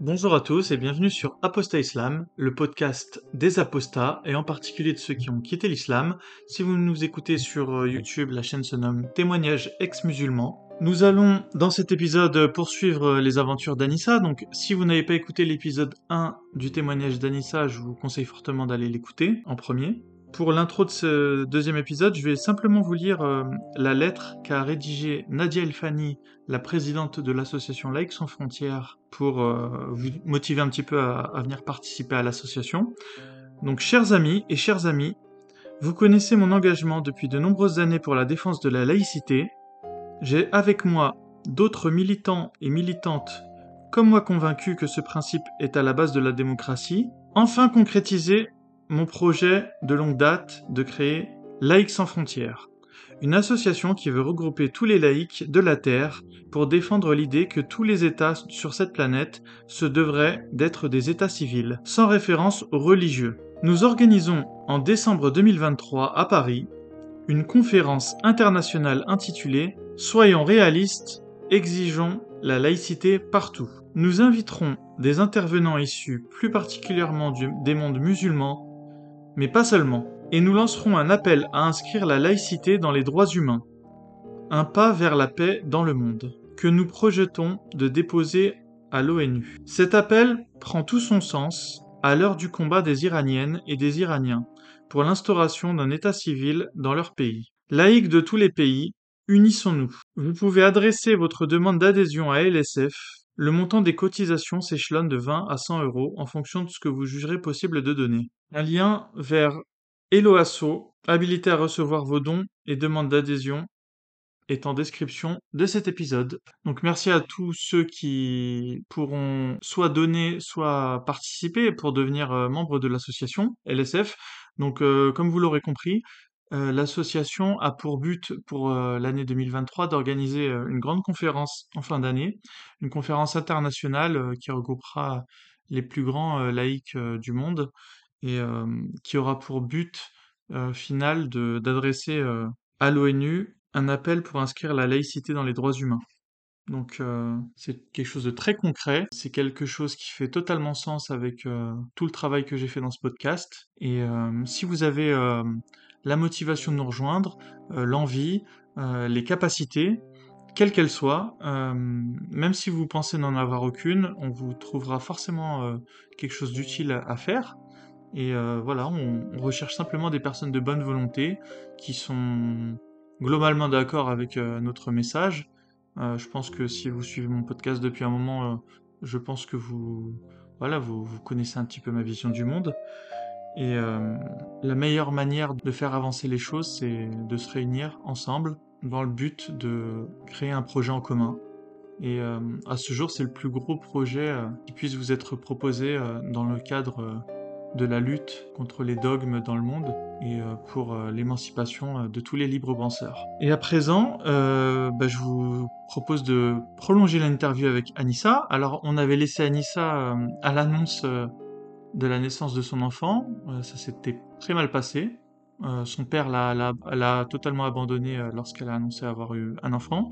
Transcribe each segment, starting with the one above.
Bonjour à tous et bienvenue sur Apostat Islam, le podcast des apostats et en particulier de ceux qui ont quitté l'islam. Si vous nous écoutez sur euh, YouTube, la chaîne se nomme Témoignages ex-musulmans. Nous allons dans cet épisode poursuivre euh, les aventures d'Anissa, donc si vous n'avez pas écouté l'épisode 1 du témoignage d'Anissa, je vous conseille fortement d'aller l'écouter en premier. Pour l'intro de ce deuxième épisode, je vais simplement vous lire euh, la lettre qu'a rédigée Nadia Elfani, la présidente de l'association Laïcs sans frontières, pour euh, vous motiver un petit peu à, venir participer à l'association. Donc, chers amis et chers amis, vous connaissez mon engagement depuis de nombreuses années pour la défense de la laïcité. J'ai avec moi d'autres militants et militantes comme moi convaincus que ce principe est à la base de la démocratie, enfin concrétisé mon projet de longue date de créer Laïcs sans frontières, une association qui veut regrouper tous les laïcs de la Terre pour défendre l'idée que tous les États sur cette planète se devraient d'être des États civils, sans référence aux religieux. Nous organisons en décembre 2023 à Paris une conférence internationale intitulée Soyons réalistes, exigeons la laïcité partout. Nous inviterons des intervenants issus plus particulièrement des mondes musulmans, mais pas seulement, et nous lancerons un appel à inscrire la laïcité dans les droits humains, un pas vers la paix dans le monde, que nous projetons de déposer à l'ONU. Cet appel prend tout son sens à l'heure du combat des Iraniennes et des Iraniens pour l'instauration d'un État civil dans leur pays. Laïcs de tous les pays, unissons-nous. Vous pouvez adresser votre demande d'adhésion à LSF. Le montant des cotisations s'échelonne de 20 à 100 euros en fonction de ce que vous jugerez possible de donner. Un lien vers Eloasso, habilité à recevoir vos dons et demandes d'adhésion, est en description de cet épisode. Donc merci à tous ceux qui pourront soit donner, soit participer pour devenir euh, membre de l'association LSF. Donc euh, comme vous l'aurez compris, euh, l'association a pour but pour euh, l'année 2023 d'organiser euh, une grande conférence en fin d'année, une conférence internationale qui regroupera les plus grands laïcs du monde et qui aura pour but final d'adresser à l'ONU un appel pour inscrire la laïcité dans les droits humains. Donc c'est quelque chose de très concret, c'est quelque chose qui fait totalement sens avec tout le travail que j'ai fait dans ce podcast. Et si vous avez la motivation de nous rejoindre, euh, l'envie, euh, les capacités, quelles qu'elles soient, euh, même si vous pensez n'en avoir aucune, on vous trouvera forcément quelque chose d'utile à, faire. Et voilà, on, recherche simplement des personnes de bonne volonté qui sont globalement d'accord avec notre message. Je pense que si vous suivez mon podcast depuis un moment, je pense que vous, voilà, vous connaissez un petit peu ma vision du monde. Et euh, la meilleure manière de faire avancer les choses, c'est de se réunir ensemble dans le but de créer un projet en commun. Et euh, à ce jour, c'est le plus gros projet euh, qui puisse vous être proposé dans le cadre de la lutte contre les dogmes dans le monde et pour l'émancipation de tous les libres penseurs. Et à présent, bah, je vous propose de prolonger l'interview avec Anissa. Alors, on avait laissé Anissa à l'annonce de la naissance de son enfant. Euh, ça s'était très mal passé. Euh, son père l'a, totalement abandonnée euh, lorsqu'elle a annoncé avoir eu un enfant.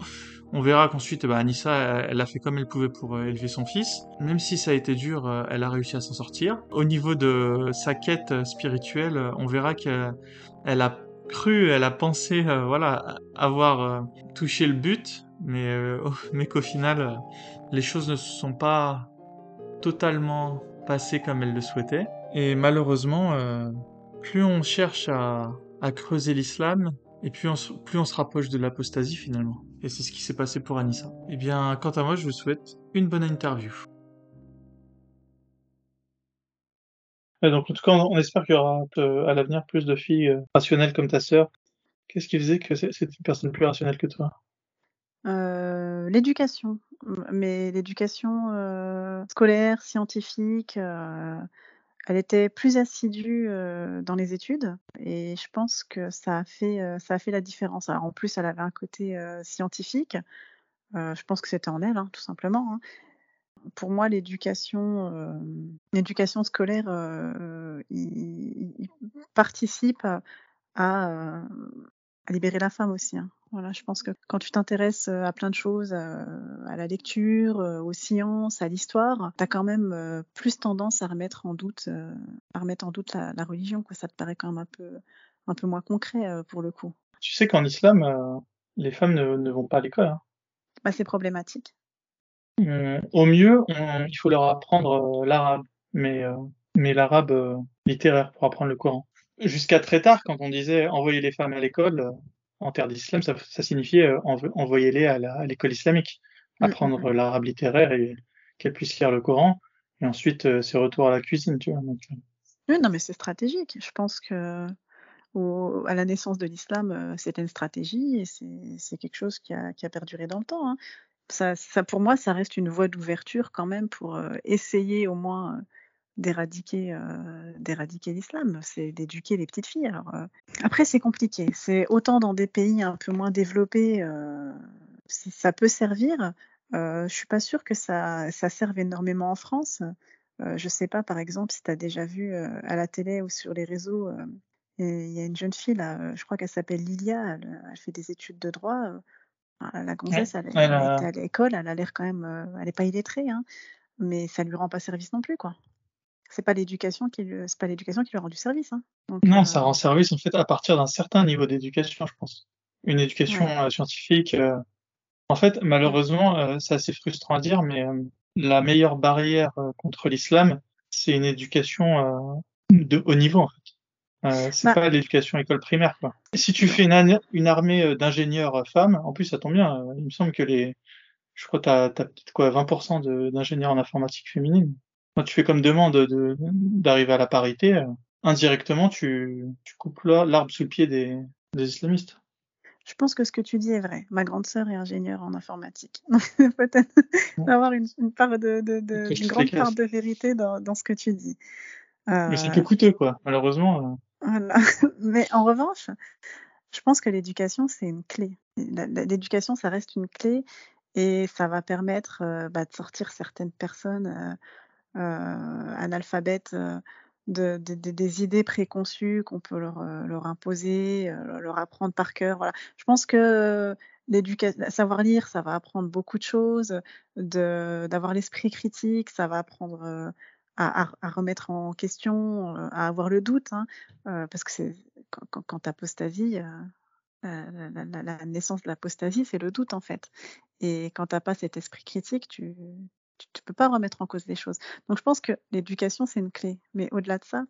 On verra qu'ensuite, bah, Anissa, elle, a fait comme elle pouvait pour élever son fils. Même si ça a été dur, elle a réussi à s'en sortir. Au niveau de sa quête spirituelle, on verra qu'elle elle a cru, elle a pensé, voilà, avoir touché le but, mais, mais qu'au final, les choses ne se sont pas totalement passées comme elle le souhaitait. Et malheureusement, euh, plus on cherche à, creuser l'islam, et plus on, plus on se rapproche de l'apostasie finalement. Et c'est ce qui s'est passé pour Anissa. Eh bien, quant à moi, je vous souhaite une bonne interview. Donc, en tout cas, on, espère qu'il y aura à l'avenir plus de filles euh, rationnelles comme ta sœur. Qu'est-ce qui faisait que c'est une personne plus rationnelle que toi? Heu, l'éducation, mais l'éducation, heu, scolaire, scientifique, heu, elle était plus assidue, dans les études et je pense que ça a fait, ça a fait la différence. En plus, elle avait un côté, scientifique, je pense que c'était en elle, hein, tout simplement, hein. Pour moi, l'éducation, l'éducation scolaire, il participe à libérer la femme aussi, hein. Voilà, je pense que quand tu t'intéresses à plein de choses, à la lecture, aux sciences, à l'histoire, tu as quand même plus tendance à remettre en doute, à remettre en doute la, la, religion. Quoi. Ça te paraît quand même un peu, un peu moins concret pour le coup. Tu sais qu'en islam, les femmes ne, ne, vont pas à l'école. Hein. Bah, c'est problématique. Mmh, au mieux, il faut leur apprendre l'arabe, mais, mais l'arabe littéraire pour apprendre le Coran. Jusqu'à très tard, quand on disait envoyer les femmes à l'école, en terre d'islam, ça, ça, signifiait envoyer-les à l'école islamique, mmh, apprendre mmh. l'arabe littéraire et qu'elles puissent lire le Coran, et ensuite c'est retour à la cuisine, tu vois. Donc... Oui, non, mais c'est stratégique. Je pense que au, à la naissance de l'islam, c'était une stratégie et c'est quelque chose qui a, qui a, perduré dans le temps. Hein. Ça, ça, pour moi, ça reste une voie d'ouverture quand même pour essayer au moins d'éradiquer euh, d'éradiquer l'islam, c'est d'éduquer les petites filles. Alors euh, après c'est compliqué, c'est autant dans des pays un peu moins développés, euh, ça peut servir. Je suis pas sûre que ça ça serve énormément en France. Je sais pas par exemple si tu as déjà vu à la télé ou sur les réseaux, il y a une jeune fille là, je crois qu'elle s'appelle Lilia, elle, elle, fait des études de droit. la gonzesse, elle, elle, elle, était à l'école, elle a l'air quand même, elle est pas illettrée, hein, mais ça lui rend pas service non plus quoi c'est pas l'éducation qui c'est pas l'éducation qui lui rend du service. Hein. non, ça euh rend service en fait à partir d'un certain niveau d'éducation, je pense. Une éducation euh, scientifique. Euh, en fait, malheureusement, c'est assez frustrant à dire, mais la meilleure barrière contre l'islam, c'est une éducation de haut niveau en fait. c'est bah pas l'éducation école primaire quoi. si tu fais une, une armée d'ingénieurs femmes, en plus ça tombe bien, il me semble que les je crois que tu as, peut-être quoi 20% d'ingénieurs en informatique féminine. Quand tu fais comme demande d'arriver à la parité, euh, indirectement, tu, tu coupes l'arbre sous le pied des, des, islamistes. Je pense que ce que tu dis est vrai. Ma grande sœur est ingénieure en informatique. Peut-être avoir une, une, part de, de, de une grande part de vérité dans, dans, ce que tu dis. Euh... Mais c'est que coûteux, quoi. Malheureusement. Euh... Voilà. Mais en revanche, je pense que l'éducation, c'est une clé. L'éducation, ça reste une clé et ça va permettre euh, bah, de sortir certaines personnes euh, euh, de, de, des idées préconçues qu'on peut leur, euh, imposer, leur apprendre par cœur. Voilà. Je pense que savoir lire, ça va apprendre beaucoup de choses, d'avoir l'esprit critique, ça va apprendre à, remettre en question, à avoir le doute, hein, parce que c'est quand, quand apostasie, la, la, naissance de l'apostasie, c'est le doute en fait. Et quand t'as pas cet esprit critique, tu, tu ne peux pas remettre en cause les choses. Donc je pense que l'éducation, c'est une clé. Mais au-delà de ça,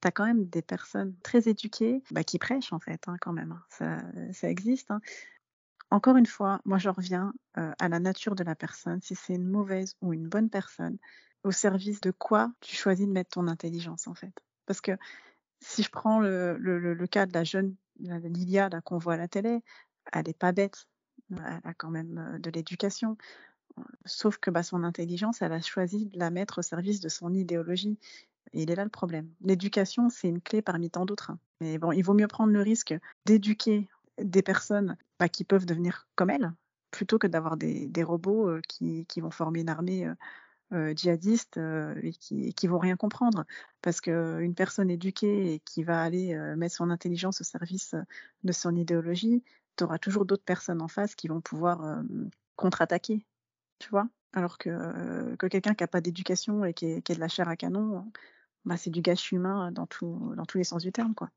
tu as quand même des personnes très éduquées bah, qui prêchent en fait, hein, quand même. Hein. Ça, ça, existe. Hein. Encore une fois, moi je reviens euh, à la nature de la personne, si c'est une mauvaise ou une bonne personne, au service de quoi tu choisis de mettre ton intelligence en fait? Parce que si je prends le, le, cas de la jeune Lilia qu'on voit à la télé, elle n'est pas bête, elle a quand même euh, de l'éducation. Sauf que bah, son intelligence, elle a choisi de la mettre au service de son idéologie. Et il est là le problème. L'éducation, c'est une clé parmi tant d'autres. Hein. Mais bon, il vaut mieux prendre le risque d'éduquer des personnes bah, qui peuvent devenir comme elle, plutôt que d'avoir des, des, robots euh, qui, qui, vont former une armée euh, euh djihadiste et qui, qui vont rien comprendre. Parce qu'une personne éduquée et qui va aller mettre son intelligence au service de son idéologie, tu auras toujours d'autres personnes en face qui vont pouvoir contre-attaquer tu vois? Alors que, que quelqu'un qui n'a pas d'éducation et qui est, qui est, de la chair à canon, bah, c'est du gâchis humain dans, tout, dans tous les sens du terme, quoi.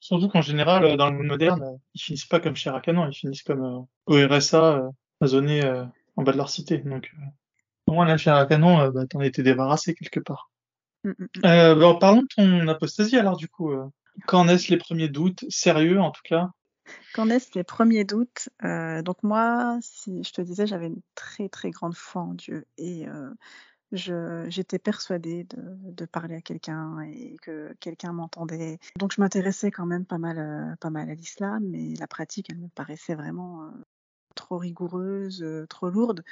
Surtout qu'en général, dans le monde moderne, ils finissent pas comme chair à canon, ils finissent comme euh, au RSA, euh, euh, en bas de leur cité. Donc, euh, au moins, la chair à canon, bah, t'en étais débarrassé quelque part. Mmh, mmh, mmh. Euh, bah, parlons de ton apostasie alors, du coup. quand naissent les premiers doutes, sérieux en tout cas, quand naissent les premiers doutes, euh, donc moi, si je te disais, j'avais une très très grande foi en Dieu et euh, j'étais persuadée de, parler à quelqu'un et que quelqu'un m'entendait. Donc je m'intéressais quand même pas mal, euh, pas mal à l'islam, mais la pratique, elle me paraissait vraiment trop rigoureuse, trop lourde.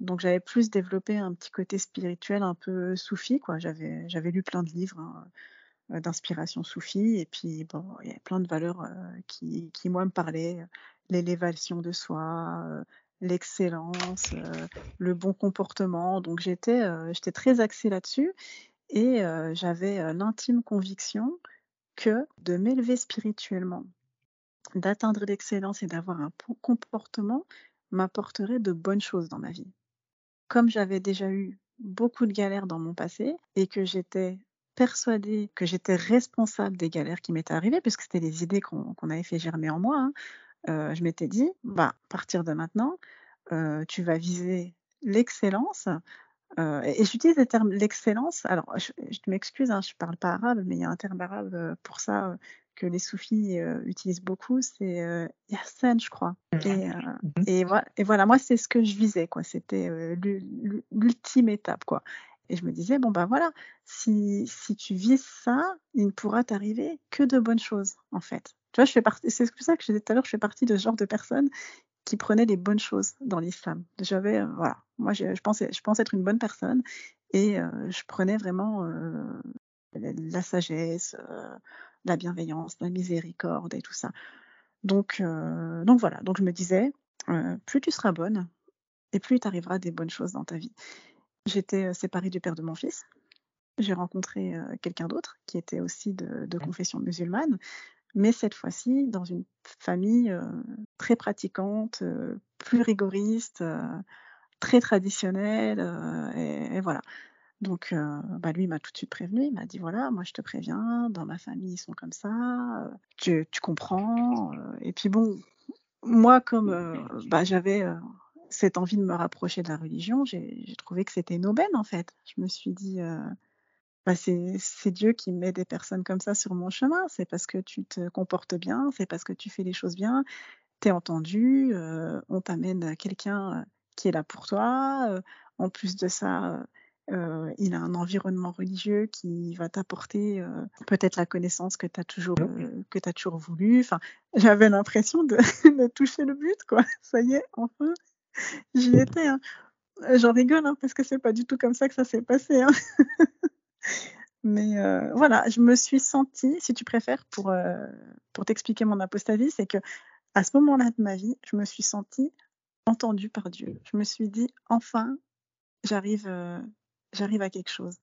Donc j'avais plus développé un petit côté spirituel un peu soufi, quoi. J'avais lu plein de livres. Hein, d'inspiration soufie. Et puis, bon, il y a plein de valeurs euh, qui, qui, moi, me parlaient. L'élévation de soi, euh, l'excellence, le bon comportement. Donc, j'étais j'étais très axée là-dessus. Et j'avais l'intime conviction que de m'élever spirituellement d'atteindre l'excellence et d'avoir un bon comportement m'apporterait de bonnes choses dans ma vie. Comme j'avais déjà eu beaucoup de galères dans mon passé et que j'étais persuadée que j'étais responsable des galères qui m'étaient arrivées, puisque c'était des idées qu'on avait fait germer en moi, hein, euh, je m'étais dit, bah, à partir de maintenant, euh, tu vas viser l'excellence. Euh, et, j'utilise le terme l'excellence. Alors, je, m'excuse, hein, je ne parle pas arabe, mais il y a un terme arabe pour ça que les soufis utilisent beaucoup, c'est euh, je crois. Et, mmh et, voilà, et voilà, moi, c'est ce que je visais, quoi. C'était l'ultime étape, quoi. Et je me disais, bon, ben voilà, si, si tu vises ça, il ne pourra t'arriver que de bonnes choses, en fait. Tu vois, je fais partie, c'est pour ça que je disais tout à l'heure, je fais partie de ce genre de personnes qui prenaient les bonnes choses dans l'islam. J'avais, euh, voilà, moi, je, je, pensais, pensais être une bonne personne et euh, je prenais vraiment euh, la sagesse, la bienveillance, la miséricorde et tout ça. Donc, donc voilà, donc je me disais, plus tu seras bonne et plus il t'arrivera des bonnes choses dans ta vie. J'étais séparée du père de mon fils. J'ai rencontré quelqu'un d'autre qui était aussi de, de, confession musulmane, mais cette fois-ci dans une famille très pratiquante, plus rigoriste, très traditionnelle, et, voilà. Donc, bah lui m'a tout de suite prévenu. Il m'a dit voilà, moi je te préviens, dans ma famille ils sont comme ça, tu, tu comprends. et puis bon, moi comme bah, j'avais cette envie de me rapprocher de la religion, j'ai trouvé que c'était une aubaine en fait. Je me suis dit bah, c'est Dieu qui met des personnes comme ça sur mon chemin. C'est parce que tu te comportes bien, c'est parce que tu fais les choses bien, tu es entendu, on t'amène quelqu'un qui est là pour toi. en plus de ça, euh, il a un environnement religieux qui va t'apporter euh, peut-être la connaissance que tu as toujours euh, que as toujours voulu. Enfin, j'avais l'impression de, de, toucher le but, quoi. Ça y est, enfin, j'y étais. Hein. J'en rigole hein, parce que c'est pas du tout comme ça que ça s'est passé. Hein. Mais voilà, je me suis sentie, si tu préfères, pour pour t'expliquer mon apostasie, c'est que à ce moment-là de ma vie, je me suis sentie entendue par Dieu. Je me suis dit, enfin, j'arrive j'arrive à quelque chose.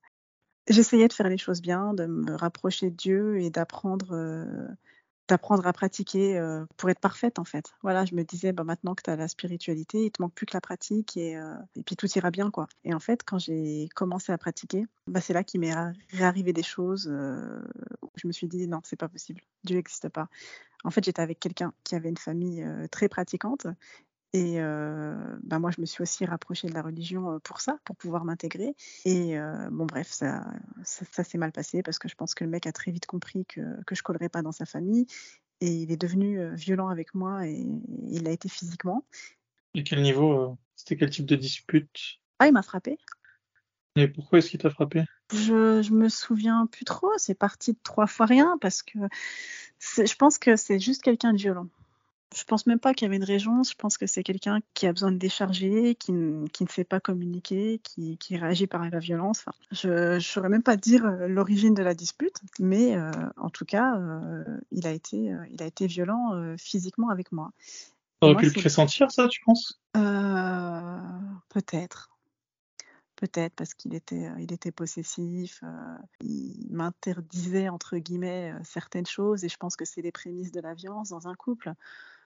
J'essayais de faire les choses bien, de me rapprocher de Dieu et d'apprendre euh, d'apprendre à pratiquer euh, pour être parfaite en fait. Voilà, je me disais bah, maintenant que tu as la spiritualité, il te manque plus que la pratique et, euh, et puis tout ira bien quoi. Et en fait, quand j'ai commencé à pratiquer, bah, c'est là qu'il m'est réarrivé des choses où je me suis dit non, c'est pas possible. Dieu n'existe pas. En fait, j'étais avec quelqu'un qui avait une famille très pratiquante et ben moi, je me suis aussi rapprochée de la religion pour ça, pour pouvoir m'intégrer. Et bon, bref, ça, ça, s'est mal passé parce que je pense que le mec a très vite compris que, que je collerais pas dans sa famille. Et il est devenu violent avec moi et il l'a été physiquement. Et quel niveau C'était quel type de dispute? Ah, il m'a frappé. Et pourquoi est-ce qu'il t'a frappé? Je, je me souviens plus trop. C'est parti de trois fois rien parce que je pense que c'est juste quelqu'un de violent. Je pense même pas qu'il y avait une régence. Je pense que c'est quelqu'un qui a besoin de décharger, qui, qui ne sait pas communiquer, qui, qui, réagit par la violence. Enfin, je ne saurais même pas dire euh, l'origine de la dispute, mais euh, en tout cas, euh, il, a été, il a été violent physiquement avec moi. T'aurais pu le pressentir, ça, tu penses? Peut-être. Peut-être parce qu'il était, il était possessif, il m'interdisait entre guillemets certaines choses et je pense que c'est les prémices de la violence dans un couple.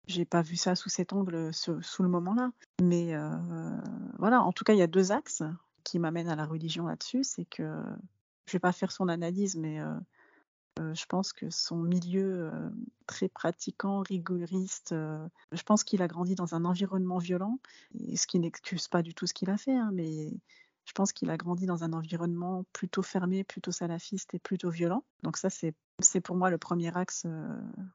J'ai pas vu ça sous cet angle, sous, le moment-là. Mais euh, voilà, en tout cas, il y a deux axes qui m'amènent à la religion là-dessus. C'est que je vais pas faire son analyse, mais euh, euh, je pense que son milieu très pratiquant, rigoriste, je pense qu'il a grandi dans un environnement violent, ce qui n'excuse pas du tout ce qu'il a fait, hein, mais je pense qu'il a grandi dans un environnement plutôt fermé, plutôt salafiste et plutôt violent. Donc ça, c'est c'est pour moi le premier axe euh,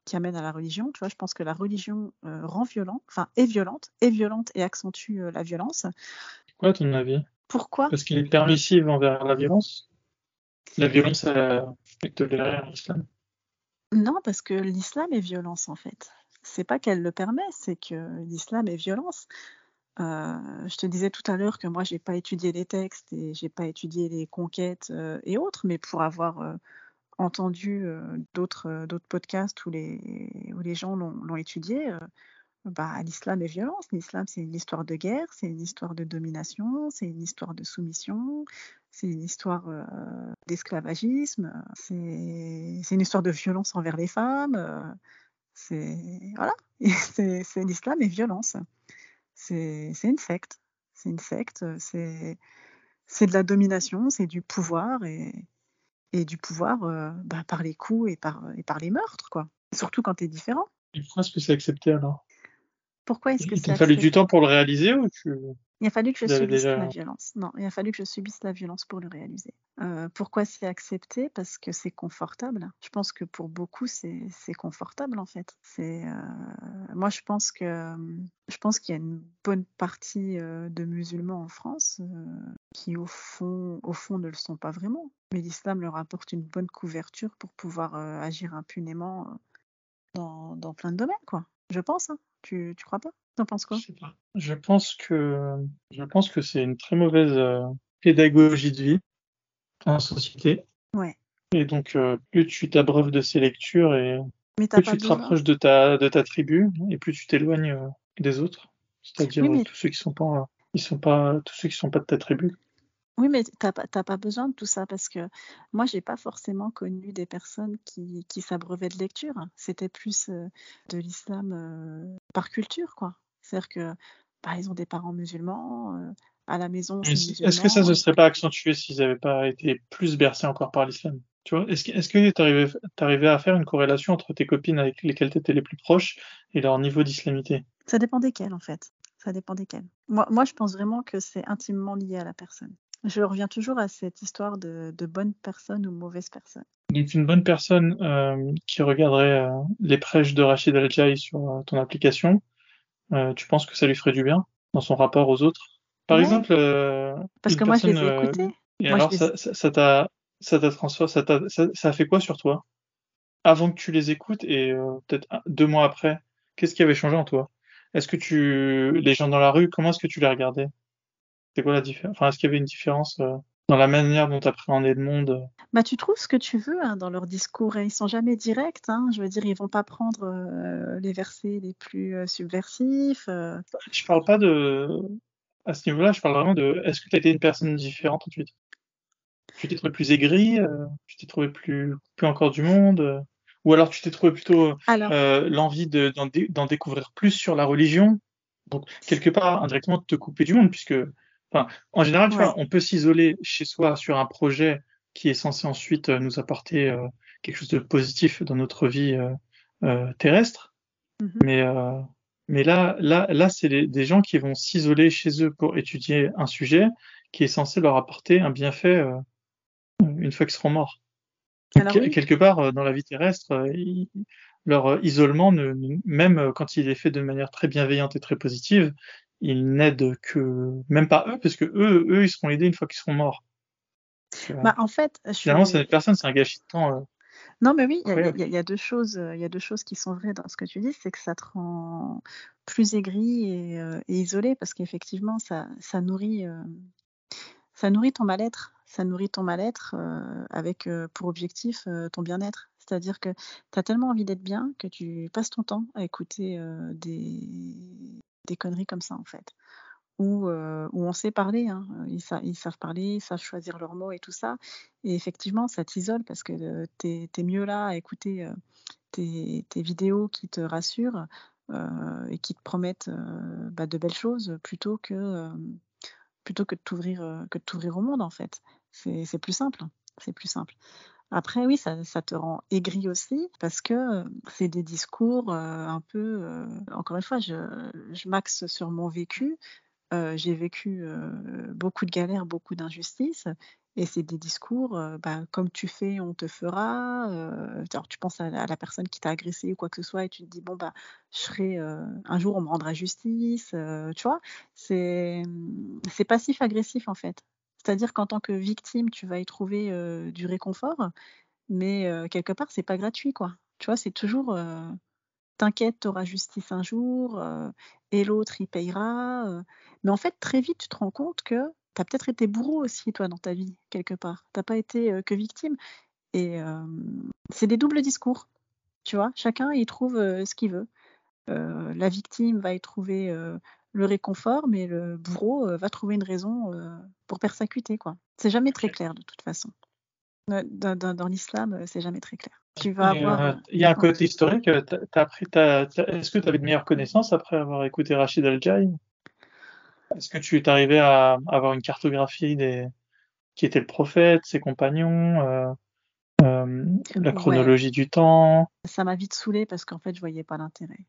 qui amène à la religion. Tu vois, je pense que la religion euh, rend violent, enfin est violente, est violente et accentue euh, la violence. Quoi, ton avis? Pourquoi? Parce qu'il est permissive envers la violence? La violence est tolérée en islam. Non, parce que l'islam est violence en fait. C'est pas qu'elle le permet, c'est que l'islam est violence. Je te disais tout à l'heure que moi j'ai pas étudié les textes et j'ai pas étudié les conquêtes et autres, mais pour avoir entendu d'autres podcasts où les, gens l'ont étudié, bah, l'islam est violence. L'islam, c'est une histoire de guerre, c'est une histoire de domination, c'est une histoire de soumission, c'est une histoire d'esclavagisme, c'est une histoire de violence envers les femmes. Voilà, l'islam et violence. C'est une secte. C'est une secte. C'est c'est de la domination, c'est du pouvoir et et du pouvoir euh, bah, par les coups et par et par les meurtres quoi. Surtout quand tu es différent. Et pourquoi est-ce que c'est accepté alors? Pourquoi est-ce que Il c'est t'a fallu du accepté? temps pour le réaliser ou tu... Il a fallu que je subisse déjà- la violence. Non, il a fallu que je subisse la violence pour le réaliser. Euh, pourquoi c'est accepté? Parce que c'est confortable. Je pense que pour beaucoup, c'est confortable en fait. C'est euh, moi, je pense que je pense qu'il y a une bonne partie euh, de musulmans en France qui au fond, au fond, ne le sont pas vraiment. Mais l'islam leur apporte une bonne couverture pour pouvoir agir impunément dans, dans plein de domaines, quoi. Je pense. Hein. Tu, tu crois pas? T'en penses quoi? Je pense que je pense que c'est une très mauvaise euh, pédagogie de vie en société. Ouais. Et donc euh, plus tu t'abreuves de ces lectures et Mais plus tu te rapproches de ta de ta tribu et plus tu t'éloignes euh, des autres. C'est-à-dire Oui, mais- tous ceux qui sont pas ils sont pas tous ceux qui sont pas de ta tribu. Oui, mais t'as pas, t'as pas besoin de tout ça parce que moi, j'ai pas forcément connu des personnes qui, qui s'abreuvaient de lecture. C'était plus euh, de l'islam euh, par culture, quoi. C'est-à-dire que, bah, ils ont des parents musulmans, euh, à la maison, Est-ce que ça se serait pas accentué s'ils n'avaient pas été plus bercés encore par l'islam? Tu vois, est-ce que est-ce que t'arrivais t'arrivais à faire une corrélation entre tes copines avec lesquelles tu étais les plus proches et leur niveau d'islamité? Ça dépend desquels, en fait. Ça dépend desquels. Moi, moi, je pense vraiment que c'est intimement lié à la personne. Je reviens toujours à cette histoire de, de bonne personne ou mauvaise personne. Donc une bonne personne euh, qui regarderait euh, les prêches de Rachid Al-Jaï sur euh, ton application, euh, tu penses que ça lui ferait du bien dans son rapport aux autres? Par Ouais. exemple, euh, Parce que moi, je les ai euh, écoutés. Et Moi, alors, les- ça, t'a, ça t'a transformé, ça t'a, ça, ça a fait quoi sur toi? Avant que tu les écoutes et euh, peut-être deux mois après, qu'est-ce qui avait changé en toi? Est-ce que tu, les gens dans la rue, comment est-ce que tu les regardais? C'est quoi la différence? Enfin, est-ce qu'il y avait une différence euh, dans la manière dont tu appréhendais le monde? Bah, tu trouves ce que tu veux hein, dans leur discours. et Ils sont jamais directs. Hein. Je veux dire, ils vont pas prendre euh, les versets les plus euh, subversifs. euh. Je parle pas de, à ce niveau-là, je parle vraiment de, est-ce que tu as été une personne différente ensuite? Tu t'es trouvé plus aigri, euh, tu t'es trouvé plus, plus encore du monde, ou alors tu t'es trouvé plutôt l'envie de- d'en dé- d'en découvrir plus sur la religion? Donc, quelque part, indirectement, de te couper du monde, puisque, enfin, en général, tu Ouais. vois, on peut s'isoler chez soi sur un projet qui est censé ensuite euh, nous apporter euh, quelque chose de positif dans notre vie euh, euh, terrestre. mhm. Mais, mais là, là, là, c'est des gens qui vont s'isoler chez eux pour étudier un sujet qui est censé leur apporter un bienfait une fois qu'ils seront morts. Donc, oui. quelque part, dans la vie terrestre, leur isolement, ne, même quand il est fait de manière très bienveillante et très positive, il n'aide que, même pas eux, parce que eux, eux, ils seront aidés une fois qu'ils seront morts. Bah, en fait, je suis... finalement, c'est une personne, c'est un gâchis de temps. euh. Non, mais oui, il y a- y, y deux choses. euh, Il y a deux choses qui sont vraies dans ce que tu dis, c'est que ça te rend plus aigri et, euh, et isolé parce qu'effectivement, ça, ça nourrit, euh, ça nourrit ton mal-être. Ça nourrit ton mal-être avec pour objectif ton bien-être. C'est-à-dire que tu as tellement envie d'être bien que tu passes ton temps à écouter des, des conneries comme ça, en fait. Où, euh, où on sait parler, hein. Ils, sa- ils savent parler, ils savent choisir leurs mots et tout ça. Et effectivement, ça t'isole parce que euh, t'es es mieux là à écouter euh, tes, vidéos qui te rassurent euh, et qui te promettent bah, de belles choses plutôt que, plutôt que de t'ouvrir au monde en fait. C'est plus simple. C'est plus simple. Après, oui, ça, te rend aigri aussi parce que euh, c'est des discours euh, un peu. euh, encore une fois, je, je m'axe sur mon vécu. J'ai vécu beaucoup de galères, beaucoup d'injustices. Et c'est des discours, bah, comme tu fais, on te fera. alors, tu penses à, à la personne qui t'a agressé ou quoi que ce soit et tu te dis, bon, bah, je serai, un jour, on me rendra justice. tu vois, c'est c'est passif-agressif en fait. C'est-à-dire qu'en tant que victime, tu vas y trouver du réconfort, mais quelque part, c'est pas gratuit, quoi. Tu vois, c'est toujours. T'inquiète, t'auras justice un jour, et l'autre, il payera. Mais en fait, très vite, tu te rends compte que tu as peut-être été bourreau aussi, toi, dans ta vie, quelque part. T'as pas été que victime. Et c'est des doubles discours, tu vois. Chacun y trouve ce qu'il veut. La victime va y trouver le réconfort, mais le bourreau euh, va trouver une raison euh, pour persécuter, quoi. C'est jamais très clair, de toute façon. Dans, dans- dans l'islam, euh, c'est jamais très clair. Tu vas avoir. Il y a un côté historique. Est-ce que tu avais de meilleures connaissances après avoir écouté Rachid Al-Jaï? Est-ce que tu es arrivé à avoir une cartographie des qui était le prophète, ses compagnons, euh, la Ouais. chronologie du temps? Ça m'a vite saoulée parce qu'en fait, je voyais pas l'intérêt.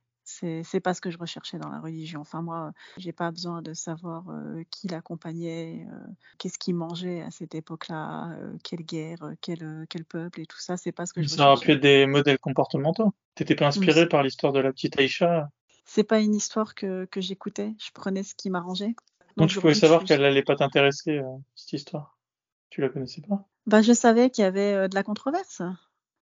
C'est pas ce que je recherchais dans la religion. Enfin, moi, j'ai pas besoin de savoir euh, qui l'accompagnait, euh, qu'est-ce qu'il mangeait à cette époque-là, euh, quelle guerre, quel, quel peuple et tout ça. C'est pas ce que je Ça aurait pu être des modèles comportementaux. T'étais pas inspiré par l'histoire de la petite Aïcha? C'est pas une histoire que, que j'écoutais. Je prenais ce qui m'arrangeait. Donc tu pouvais savoir qu'elle allait pas t'intéresser, cette histoire. Tu la connaissais pas? Bah, je savais qu'il y avait de la controverse.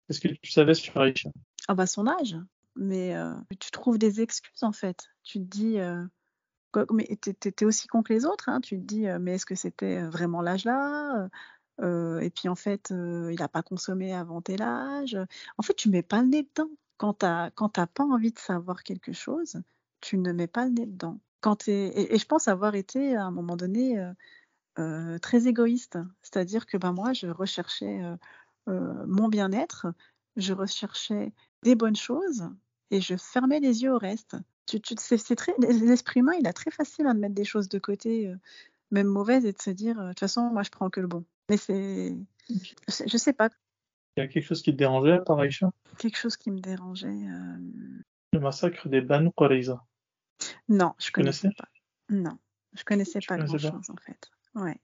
Qu'est-ce que tu savais sur Aïcha? Ah bah son âge. Mais euh, tu trouves des excuses en fait. Tu te dis, euh, mais t'es, aussi con que les autres. hein. Tu te dis, euh, mais est-ce que c'était vraiment l'âge là? Et puis en fait, il n'a pas consommé avant tel âge. En fait, tu mets pas le nez dedans. Quand quand t'as pas envie de savoir quelque chose, tu ne mets pas le nez dedans. Quand et, je pense avoir été à un moment donné très égoïste. C'est-à-dire que ben, moi, je recherchais mon bien-être, je recherchais des bonnes choses et je fermais les yeux au reste. Tu, tu, c'est, très, l'esprit humain, il a très facile à de mettre des choses de côté, euh, même mauvaises, et de se dire, euh, de toute façon, moi, je prends que le bon. Mais c'est, je sais, pas, Il y a quelque chose qui te dérangeait par Aïcha? quelque chose qui me dérangeait. euh, Le massacre des Banu Qurayza. Non, je connaissais? connaissais? pas. Non, je connaissais Tu pas connaissais pas? grand-chose en fait. Ouais.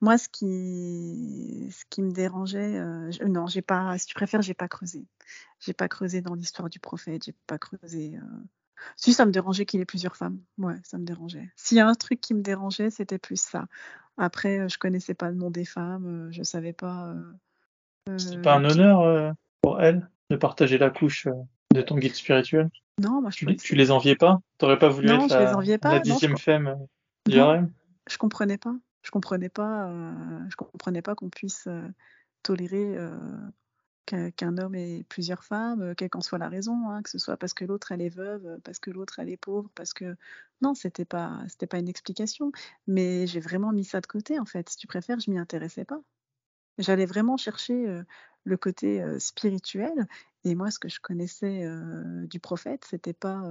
Moi, ce qui, ce qui me dérangeait, euh, je- non, j'ai pas, si tu préfères, j'ai pas creusé. J'ai pas creusé dans l'histoire du prophète, j'ai pas creusé. euh, Si, ça me dérangeait qu'il ait plusieurs femmes. Ouais, ça me dérangeait. S'il y a un truc qui me dérangeait, c'était plus ça. Après, euh, je connaissais pas le nom des femmes, je savais pas. euh, C'était pas un honneur pour elle de partager la couche de ton guide spirituel? Non, moi, je Tu, tu les enviais pas? T'aurais pas voulu Non, être je les la, enviais pas, la non, je dixième femme du harem? je comprenais pas. Je comprenais pas. euh, je comprenais pas qu'on puisse euh, tolérer euh, qu'un homme ait plusieurs femmes, quelle qu'en soit la raison, hein, que ce soit parce que l'autre elle est veuve, parce que l'autre elle est pauvre, parce que non, c'était pas, c'était pas une explication. Mais j'ai vraiment mis ça de côté en fait. Si tu préfères, je m'y intéressais pas. J'allais vraiment chercher le côté spirituel. Et moi, ce que je connaissais du prophète, c'était pas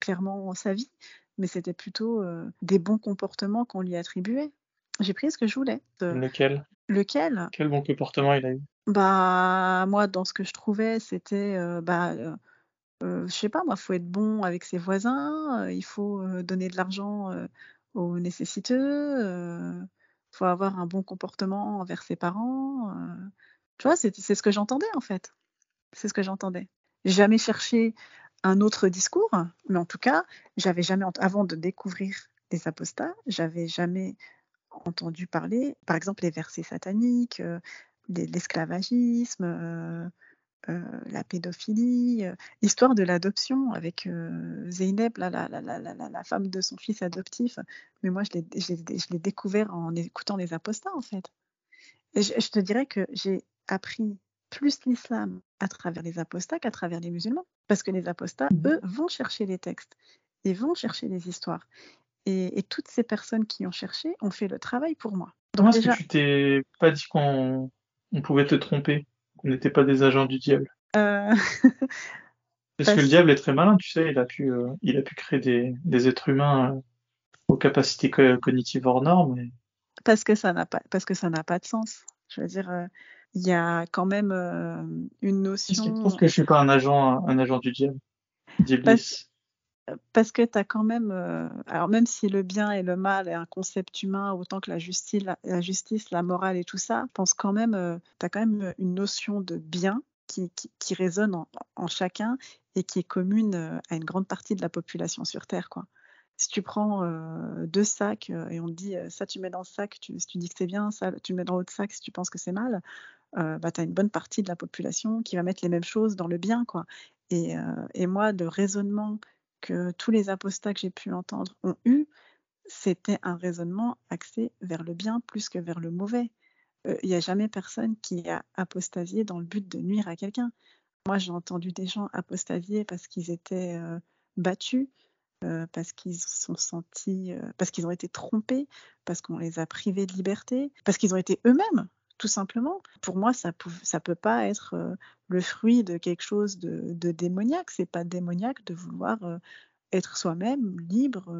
clairement sa vie, mais c'était plutôt des bons comportements qu'on lui attribuait. J'ai pris ce que je voulais. Lequel? lequel? Quel bon comportement il a eu? Bah, moi, dans ce que je trouvais, c'était, euh, bah, euh, euh, je sais pas, moi, faut être bon avec ses voisins, euh, il faut donner de l'argent aux nécessiteux, euh, faut avoir un bon comportement envers ses parents. Tu vois, c'est ce que j'entendais en fait. C'est ce que j'entendais. J'ai jamais cherché un autre discours, mais en tout cas, j'avais jamais, avant de découvrir les apostats, j'avais jamais entendu parler, par exemple, les versets sataniques, euh, les- l'esclavagisme, euh, euh, la pédophilie, l'histoire de l'adoption avec Zeynep, la, la, la, la, la- la femme de son fils adoptif. Mais moi, je l'ai découvert en écoutant les apostats, en fait. Et je, te dirais que j'ai appris plus l'islam à travers les apostats qu'à travers les musulmans. Parce que les apostats, Mhm. eux, vont chercher les textes et vont chercher les histoires. Et, et toutes ces personnes qui ont cherché ont fait le travail pour moi. Donc Comment est-ce que tu t'es pas dit qu'on on pouvait te tromper, qu'on n'était pas des agents du diable? euh, Parce que le parce- diable est très malin, tu sais, il a pu, euh, il a pu créer des, des êtres humains euh, aux capacités co- cognitives hors normes. et- parce que ça n'a pas, parce que ça n'a pas de sens. Je veux dire, euh, il y a quand même une Qu'est-ce qui notion. prouve que je suis pas un agent, un agent du diable? D'Iblis. Parce que tu as quand même, euh, alors même si le bien et le mal est un concept humain, autant que la justice, la, morale et tout ça, pense quand même, tu as quand même une notion de bien qui, résonne en, chacun et qui est commune euh, à une grande partie de la population sur Terre. Si tu prends euh, deux sacs euh, et on te dit euh, ça tu mets dans le sac, tu, si tu dis que c'est bien, ça tu mets dans l'autre sac si tu penses que c'est mal, euh, bah, tu as une bonne partie de la population qui va mettre les mêmes choses dans le bien. Quoi. Et, euh, et moi, le raisonnement que tous les apostats que j'ai pu entendre ont eu, c'était un raisonnement axé vers le bien plus que vers le mauvais. Il n'y a jamais personne qui a apostasié dans le but de nuire à quelqu'un. Moi, j'ai entendu des gens apostasier parce qu'ils étaient euh, battus, euh, parce qu'ils sont sentis, euh, parce qu'ils ont été trompés, parce qu'on les a privés de liberté, parce qu'ils ont été eux-mêmes tout simplement. Pour moi, ça ne peut pas être le fruit de quelque chose de, de démoniaque. C'est pas démoniaque de vouloir être soi-même, libre,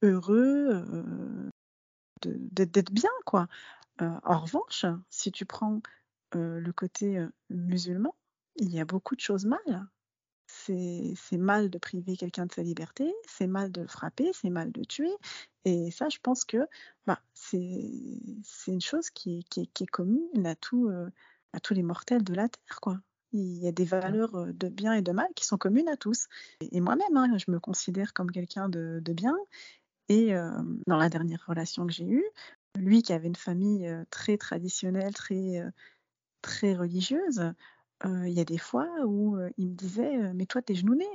heureux, d'être bien, quoi. en revanche, si tu prends le côté musulman, il y a beaucoup de choses mal. C'est mal de priver quelqu'un de sa liberté, c'est mal de le frapper, c'est mal de tuer. Et ça, je pense que bah, c'est une chose qui, qui, qui, est commune à, tout, à tous les mortels de la Terre. Quoi. Il y a des valeurs de bien et de mal qui sont communes à tous. Et, moi-même, hein, je me considère comme quelqu'un de, de, bien. Et dans la dernière relation que j'ai eue, lui qui avait une famille très traditionnelle, très, très religieuse, il y a des fois où il me disait Mais toi, t'es genouné,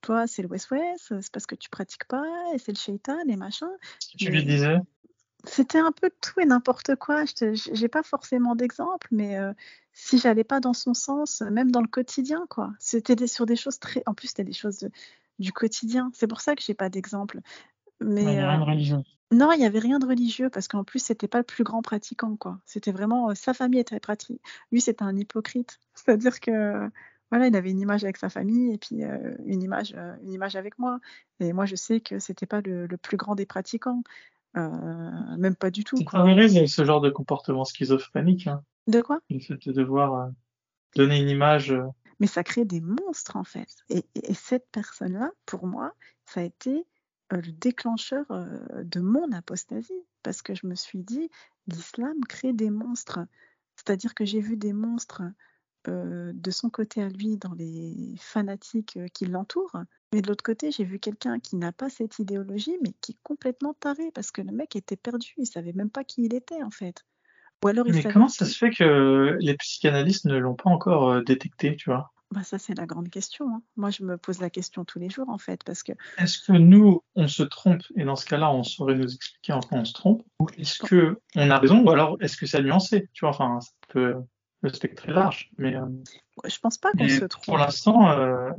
toi, c'est le West-West, c'est parce que tu pratiques pas, et c'est le shaitan, et machin. Tu lui disais? C'était un peu tout et n'importe quoi. Je n'ai pas forcément d'exemple, mais si j'allais pas dans son sens, même dans le quotidien, quoi. C'était sur des choses très. En plus, c'était des choses du quotidien. C'est pour ça que j'ai pas d'exemple. Mais, il n'y a rien de religieux. Non, il n'y avait rien de religieux parce qu'en plus, c'était pas le plus grand pratiquant, quoi. C'était vraiment sa famille était pratique. Lui, c'était un hypocrite. C'est-à-dire que voilà, il avait une image avec sa famille et puis une image, une image avec moi. Et moi, je sais que c'était pas le, plus grand des pratiquants, même pas du tout. C'est vrai, ce genre de comportement schizophrénique. Hein. De quoi? Le de devoir donner une image. Mais ça crée des monstres en fait. et cette personne-là, pour moi, ça a été le déclencheur de mon apostasie, parce que je me suis dit, l'islam crée des monstres. C'est-à-dire que j'ai vu des monstres de son côté à lui dans les fanatiques qui l'entourent, mais de l'autre côté, j'ai vu quelqu'un qui n'a pas cette idéologie, mais qui est complètement taré, parce que le mec était perdu, il savait même pas qui il était en fait. Ou alors il mais comment ça se fait que les psychanalystes ne l'ont pas encore détecté, tu vois? Bah ça, c'est la grande question. Hein. Moi, je me pose la question tous les jours, en fait, parce que... Est-ce que nous, on se trompe, et dans ce cas-là, on saurait nous expliquer en quoi on se trompe, ou est-ce que on a raison, ou alors est-ce que c'est nuancé Tu vois, enfin, ça peut... Le spectre très large, mais... Euh... Je pense pas qu'on se trompe. Pour l'instant, euh...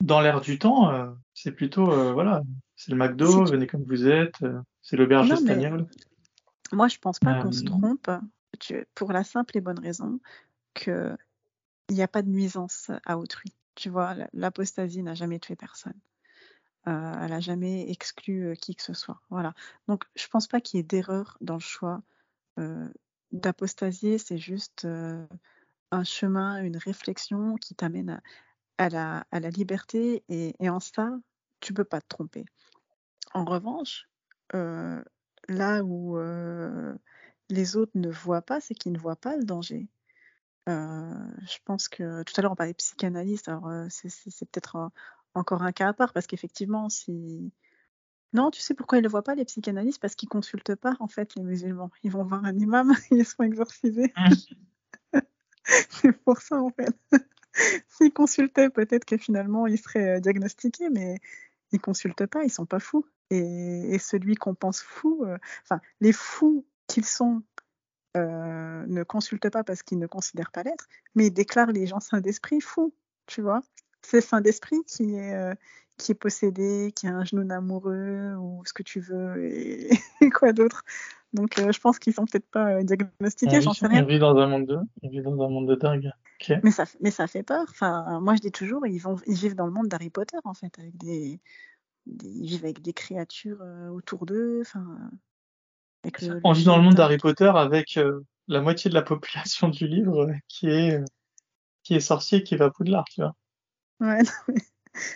dans l'air du temps, euh, c'est plutôt, euh, voilà, c'est le McDo, venez comme vous êtes, c'est l'auberge espagnole. Moi, je pense pas qu'on se trompe, pour la simple et bonne raison que il n'y a pas de nuisance à autrui. Tu vois, l'apostasie n'a jamais tué personne. Euh, elle n'a jamais exclu euh, qui que ce soit. Voilà. Donc, je pense pas qu'il y ait d'erreur dans le choix euh, d'apostasier. C'est juste un chemin, une réflexion qui t'amène à, la, liberté. Et, en ça, tu peux pas te tromper. En revanche, là où les autres ne voient pas, c'est qu'ils ne voient pas le danger. Euh, je pense que tout à l'heure on parlait psychanalyste, alors euh, c'est peut-être encore un cas à part parce qu'effectivement si non, tu sais pourquoi ils le voient pas les psychanalystes? Parce qu'ils consultent pas en fait les musulmans. Ils vont voir un imam, ils sont exorcisés. Mmh. c'est pour ça en fait. S'ils consultaient, peut-être que finalement ils seraient euh, diagnostiqués, mais ils consultent pas, ils sont pas fous. Et, et celui qu'on pense fou, enfin les fous qu'ils sont euh, ne consulte pas parce qu'il ne considère pas l'être, mais il déclare les gens saints d'esprit fous, tu vois. C'est saint d'esprit qui est, euh, qui est possédé, qui a un genou amoureux ou ce que tu veux et, quoi d'autre. Donc euh, je pense qu'ils sont peut-être pas diagnostiqués, j'en sais rien. On vit dans un monde de, vit dans un monde de dingue. Mais, ça, mais ça fait peur. Enfin, moi je dis toujours, ils, vont, ils vivent dans le monde d'Harry Potter en fait, avec des, ils vivent avec des créatures autour d'eux. Enfin, on vit dans le monde d'Harry Potter avec euh, la moitié de la population du livre euh, qui est euh, qui est sorcier qui va à Poudlard, tu vois. Ouais,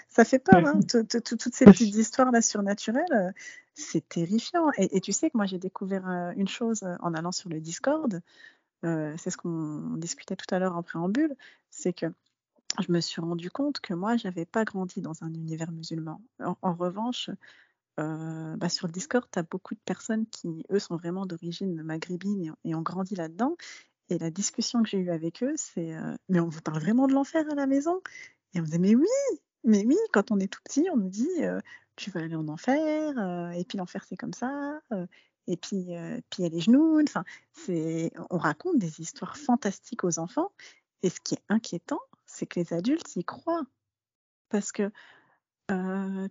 ça fait peur, hein, toutes ces petites histoires là surnaturelles, c'est terrifiant. Et, tu sais que moi j'ai découvert une chose en allant sur le Discord, c'est ce qu'on discutait tout à l'heure en préambule, c'est que je me suis rendu compte que moi j'avais pas grandi dans un univers musulman. en revanche, euh, bah, sur le Discord, tu as beaucoup de personnes qui, eux, sont vraiment d'origine maghrébine et, ont grandi là-dedans. Et la discussion que j'ai eue avec eux, c'est euh, Mais on vous parle vraiment de l'enfer à la maison? Et on me disait Mais oui Mais oui, quand on est tout petit, on nous dit euh, Tu vas aller en enfer, et puis l'enfer, c'est comme ça, et puis puis il y a les genoux. On raconte des histoires fantastiques aux enfants. Et ce qui est inquiétant, c'est que les adultes y croient. Parce que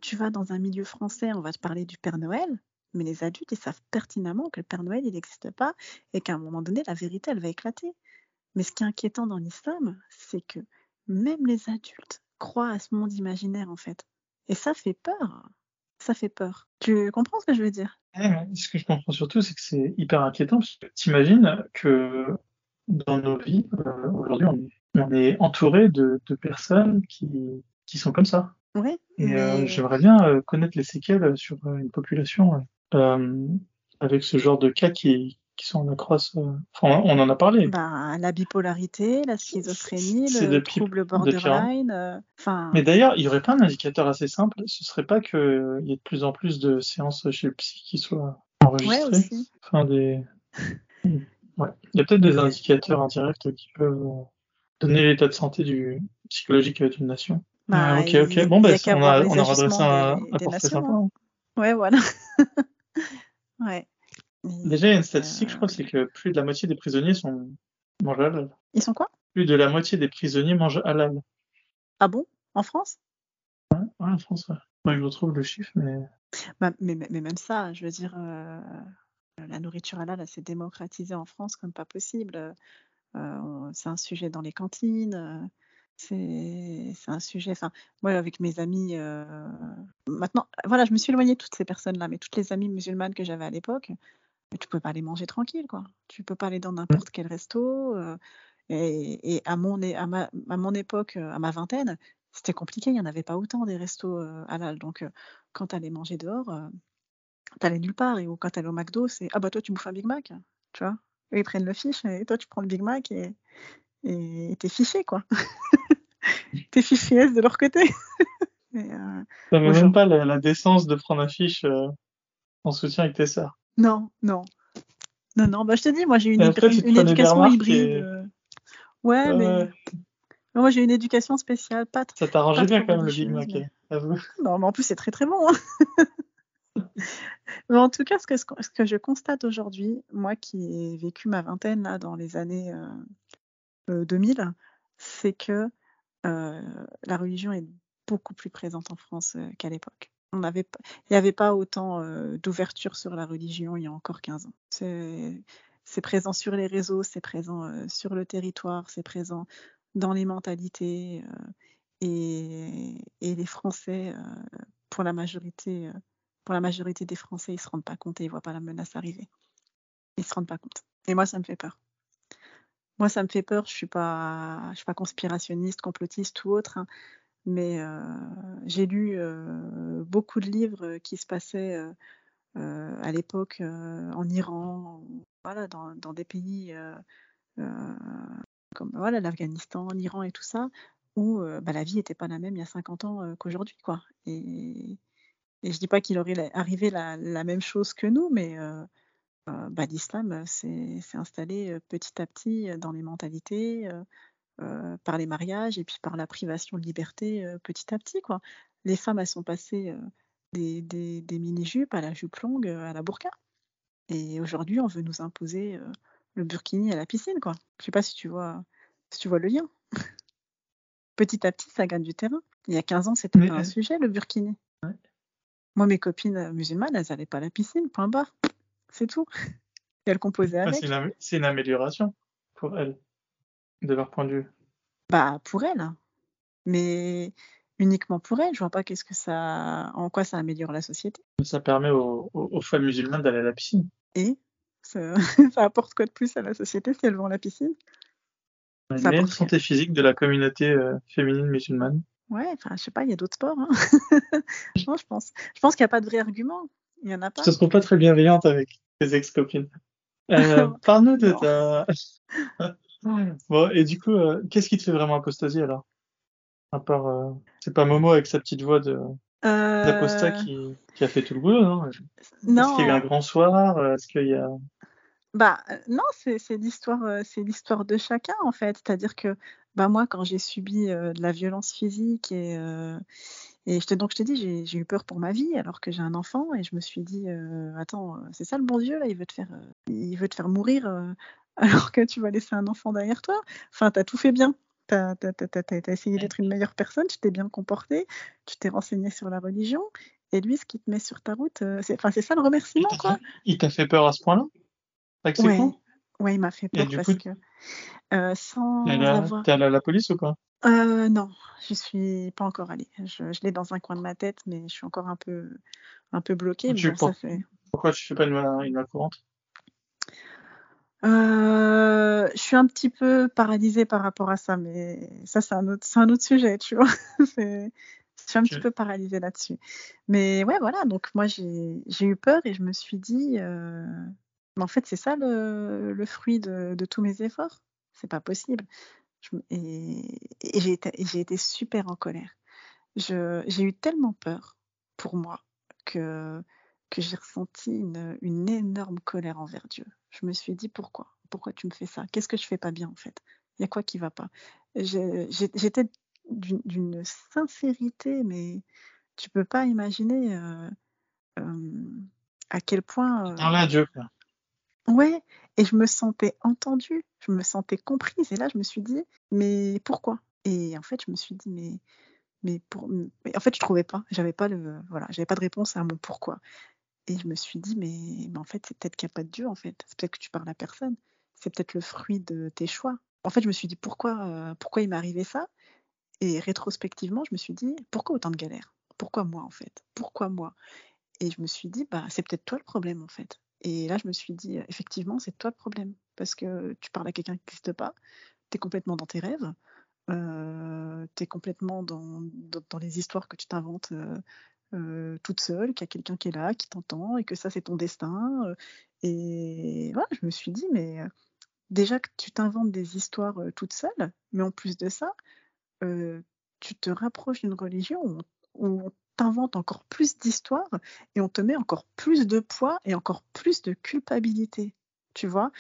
tu vas dans un milieu français, on va te parler du Père Noël, Mais les adultes, ils savent pertinemment que le Père Noël, il n'existe pas et qu'à un moment donné, la vérité, elle va éclater. Mais ce qui est inquiétant dans l'islam, c'est que même les adultes croient à ce monde imaginaire, en fait. Et ça fait peur. Ça fait peur. Tu comprends ce que je veux dire? Ce que je comprends surtout, c'est que c'est hyper inquiétant. Parce que t'imagines que dans nos vies, euh, aujourd'hui, on est, entouré de, personnes qui sont comme ça. Oui. Et euh, j'aimerais bien euh, connaître les séquelles sur une population avec ce genre de cas qui, qui sont en accroissance. Enfin, on en a parlé. Bah, la bipolarité, la schizophrénie, le trouble borderline. Enfin. Mais d'ailleurs, il n'y aurait pas un indicateur assez simple? Ce serait pas qu'il y ait de plus en plus de séances chez le psy qui soient enregistrées? Ouais, aussi. Enfin, des. Ouais. Il y a peut-être des indicateurs indirects qui peuvent donner l'état de santé du psychologique d'une nation. Bah, ok, ok. Bon, ben, on, a, on a redressé un, un portrait sympa. Hein. Ouais, voilà. ouais. Déjà, il y a une statistique, je crois, c'est que plus de la moitié des prisonniers sont mangent halal. Ils sont quoi? Plus de la moitié des prisonniers mangent halal. Ah bon? En France? Ouais, en France, ouais. Moi, je retrouve le chiffre, mais... Bah, mais, mais, même ça, je veux dire, euh, la nourriture halal, s'est démocratisée en France comme pas possible. Euh, c'est un sujet dans les cantines. Euh, c'est un sujet. Enfin, moi, avec mes amis, maintenant, voilà, je me suis éloignée de toutes ces personnes-là, mais toutes les amies musulmanes que j'avais à l'époque, tu peux pas aller manger tranquille, quoi. Tu peux pas aller dans n'importe quel resto. et, à, mon, à, ma, à mon époque, à ma vingtaine, c'était compliqué. Il n'y en avait pas autant des restos halal. Donc, quand tu allais manger dehors, tu allais nulle part. Et ou quand tu allais au McDo, c'est Ah bah toi, tu bouffes un Big Mac. Tu vois Eux, ils prennent le fiche et toi, tu prends le Big Mac et et t'es fiché, quoi. t'es fiché de leur côté. et, euh, Ça même pas la, décence de prendre un fiche en soutien avec tes sœurs. Non, non. Non, non, bah je te dis, moi j'ai une, une, éducation hybride. Euh. Ouais, mais. Moi j'ai une éducation spéciale. Pas Ça t'arrangeait bien quand même le Big Mac, avoue. Non, mais en plus c'est très très bon. Hein. mais en tout cas, ce que, ce que je constate aujourd'hui, moi qui ai vécu ma vingtaine là, dans les années 2000, euh, c'est que la religion est beaucoup plus présente en France qu'à l'époque il n'y avait pas autant d'ouverture sur la religion il y a encore 15 ans. C'est présent sur les réseaux, c'est présent sur le territoire, c'est présent dans les mentalités. Et, les Français, pour la majorité, pour la majorité des Français, ils se rendent pas compte et ils voient pas la menace arriver. Ils se rendent pas compte. Et moi, ça me fait peur. Moi, ça me fait peur. Je suis pas, je suis pas conspirationniste, complotiste ou autre. Hein. Mais j'ai lu beaucoup de livres qui se passaient à l'époque en Iran, voilà, dans, des pays comme voilà l'Afghanistan, l'Iran et tout ça, où bah, la vie n'était pas la même il y a 50 ans qu'aujourd'hui, quoi. Et, et je dis pas qu'il aurait arrivé la, même chose que nous, mais bah, l'islam s'est installé petit à petit dans les mentalités. Euh, par les mariages et puis par la privation de liberté euh, petit à petit. Quoi. Les femmes, elles sont passées euh, des, des, mini-jupes à la jupe longue, à la burqa. Et aujourd'hui, on veut nous imposer le burkini à la piscine. Quoi. Je sais pas si tu vois, si tu vois le lien. petit à petit, ça gagne du terrain. Il y a 15 ans, c'était un sujet, le burkini. Moi, mes copines musulmanes, elles n'allaient pas à la piscine, point barre. C'est tout. Et elles composaient avec. c'est une, amélioration pour elles de leur point de vue Bah, pour elle. Mais uniquement pour elle. Je vois pas qu'est-ce que ça, en quoi ça améliore la société. Ça permet aux, femmes musulmanes d'aller à la piscine. Et ça, apporte quoi de plus à la société si elles vont à la piscine? Ça une santé physique de la communauté euh, féminine musulmane. Ouais, enfin, je sais pas, il y a d'autres sports. Hein. je pense. Je pense qu'il n'y a pas de vrai argument. Il y en a pas. Je te trouve pas très bienveillante avec tes ex-copines. Euh, Parle-nous de ta. Bon, et du coup, euh, qu'est-ce qui te fait vraiment apostasier alors? À part, euh, c'est pas Momo avec sa petite voix de d'apostat euh, qui, qui, a fait tout le boulot, non? Non. Est-ce qu'il y a eu un grand soir? Est-ce qu'il y a bah non, c'est l'histoire, c'est l'histoire de chacun en fait. C'est-à-dire que bah moi, quand j'ai subi de la violence physique et et je te, donc je te dis, j'ai eu peur pour ma vie alors que j'ai un enfant et je me suis dit, attends, c'est ça le bon Dieu là, il veut te faire, il veut te faire mourir alors que tu vas laisser un enfant derrière toi. Enfin, tu as tout fait bien. Tu as, essayé d'être une meilleure personne, tu t'es bien comporté, tu t'es renseigné sur la religion, et lui, ce qui te met sur ta route, euh, c'est ça le remerciement, quoi. Il t'a fait peur à ce point-là? Ouais. Ouais, il m'a fait peur parce que euh, sans avoir... T'es allé à la police ou pas euh, Non, je suis pas encore allée. Je, l'ai dans un coin de ma tête, mais je suis encore un peu, un peu bloquée. ça fait... Pourquoi tu fais pas une, une courante euh, je suis un petit peu paralysée par rapport à ça, mais ça, c'est un autre, un autre sujet, tu vois. je suis un petit peu paralysée là-dessus. Mais ouais, voilà, donc moi, j'ai eu peur et je me suis dit, euh, mais en fait, c'est ça le, fruit de, tous mes efforts. C'est pas possible. et, j'ai été, super en colère. J'ai eu tellement peur pour moi que j'ai ressenti une, énorme colère envers Dieu. Je me suis dit pourquoi? Pourquoi tu me fais ça? Qu'est-ce que je fais pas bien en fait? Il y a quoi qui va pas? J'étais d'une sincérité, mais tu peux pas imaginer euh, euh, à quel point. Euh, à Dieu. Ouais, et je me sentais entendue, je me sentais comprise. Et là, je me suis dit, mais pourquoi? Et en fait, je me suis dit, mais, mais pour, en fait, je trouvais pas, j'avais pas le, voilà, j'avais pas de réponse à mon pourquoi. Et je me suis dit, mais, en fait, c'est peut-être qu'il n'y a pas de Dieu, en fait. C'est peut-être que tu parles à personne. C'est peut-être le fruit de tes choix. En fait, je me suis dit, pourquoi, euh, pourquoi il m'est arrivé ça? Et rétrospectivement, je me suis dit, pourquoi autant de galères? Pourquoi moi, en fait? Pourquoi moi? Et je me suis dit, bah, c'est peut-être toi le problème, en fait. Et là, je me suis dit, effectivement, c'est toi le problème. Parce que tu parles à quelqu'un qui n'existe pas, tu es complètement dans tes rêves, euh, tu es complètement dans, dans, les histoires que tu t'inventes euh, euh, toute seule, qu'il y a quelqu'un qui est là, qui t'entend, et que ça c'est ton destin. Et voilà, je me suis dit, mais déjà que tu t'inventes des histoires toute seule, mais en plus de ça, tu te rapproches d'une religion où t'invente encore plus d'histoires et on te met encore plus de poids et encore plus de culpabilité. Tu vois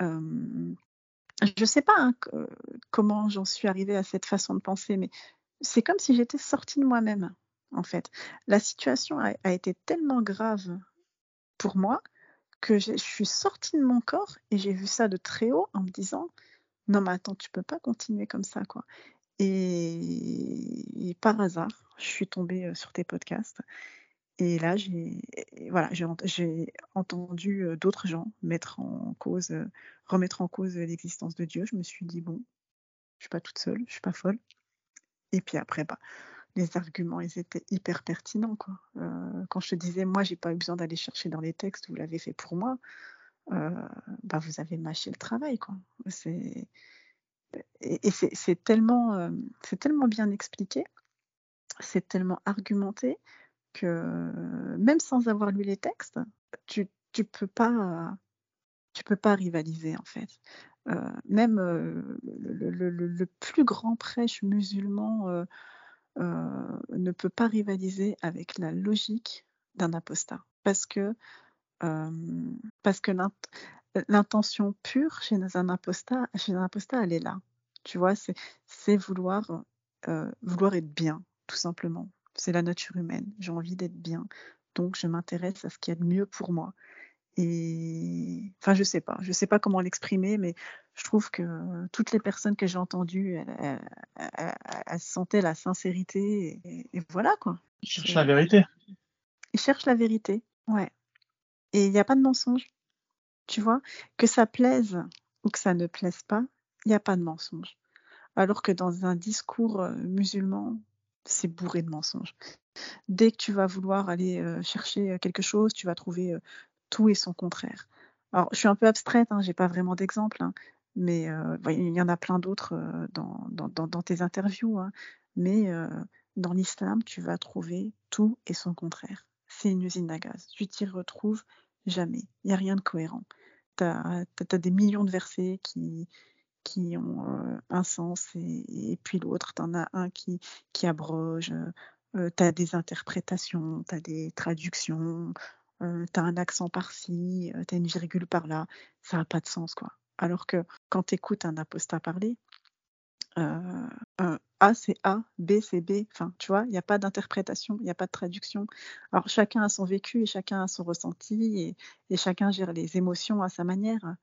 Je ne sais pas hein, comment j'en suis arrivée à cette façon de penser, mais c'est comme si j'étais sortie de moi-même en fait. La situation a, été tellement grave pour moi que je suis sortie de mon corps et j'ai vu ça de très haut en me disant non mais attends tu peux pas continuer comme ça quoi et, par hasard je suis tombée euh, sur tes podcasts et là j'ai voilà j'ai entendu euh, d'autres gens mettre en cause euh, remettre en cause l'existence de Dieu je me suis dit bon je suis pas toute seule je suis pas folle et puis après bah les arguments, ils étaient hyper pertinents. Quoi. Quand je te disais, moi, j'ai pas eu besoin d'aller chercher dans les textes, vous l'avez fait pour moi, bah, vous avez mâché le travail. Quoi. C'est... Et, c'est, tellement, euh, c'est tellement bien expliqué, c'est tellement argumenté que même sans avoir lu les textes, tu, tu peux pas tu peux pas rivaliser en fait. même le, plus grand prêche musulman euh, ne peut pas rivaliser avec la logique d'un apostat. Parce que, euh, parce que l'intention pure chez un apostat, chez un apostat, elle est là. Tu vois, c'est vouloir, euh, vouloir être bien, tout simplement. C'est la nature humaine. J'ai envie d'être bien. Donc, je m'intéresse à ce qui est de mieux pour moi. Et enfin, je sais pas, je sais pas comment l'exprimer, mais je trouve que toutes les personnes que j'ai entendues, elles, sentaient la sincérité et, voilà quoi. Ils cherchent la vérité. Ils cherchent la vérité, ouais. Et il n'y a pas de mensonge. Tu vois, que ça plaise ou que ça ne plaise pas, il n'y a pas de mensonge. Alors que dans un discours euh, musulman, c'est bourré de mensonges. Dès que tu vas vouloir aller euh, chercher euh, quelque chose, tu vas trouver tout et son contraire. Alors, je suis un peu abstraite, hein, j'ai pas vraiment d'exemple, hein, mais euh, il y en a plein d'autres dans, tes interviews. Hein, mais dans l'islam, tu vas trouver tout et son contraire. C'est une usine à gaz. Tu t'y retrouves jamais. Il n'y a rien de cohérent. Tu as, des millions de versets qui, qui ont un sens et, puis l'autre, tu en as un qui, qui abroge. tu as des interprétations, tu as des traductions, euh, t'as un accent par-ci, euh, t'as une virgule par-là, ça n'a pas de sens, quoi. Alors que quand tu écoutes un apostat parler, euh, A c'est A, B c'est B, enfin, tu vois, il n'y a pas d'interprétation, il n'y a pas de traduction. Alors chacun a son vécu et chacun a son ressenti et, chacun gère les émotions à sa manière.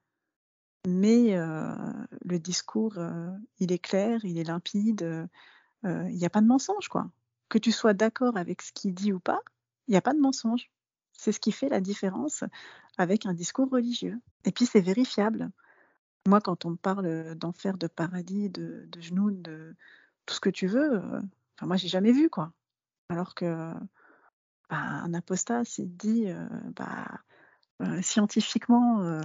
mais le discours, il est clair, il est limpide, il n'y a pas de mensonge, quoi. Que tu sois d'accord avec ce qu'il dit ou pas, il n'y a pas de mensonge. C'est ce qui fait la différence avec un discours religieux. Et puis c'est vérifiable. Moi, quand on me parle d'enfer, de paradis, de, de genoux, de tout ce que tu veux, enfin, moi, j'ai jamais vu, quoi. Alors que bah, un apostat, dit, bah, scientifiquement,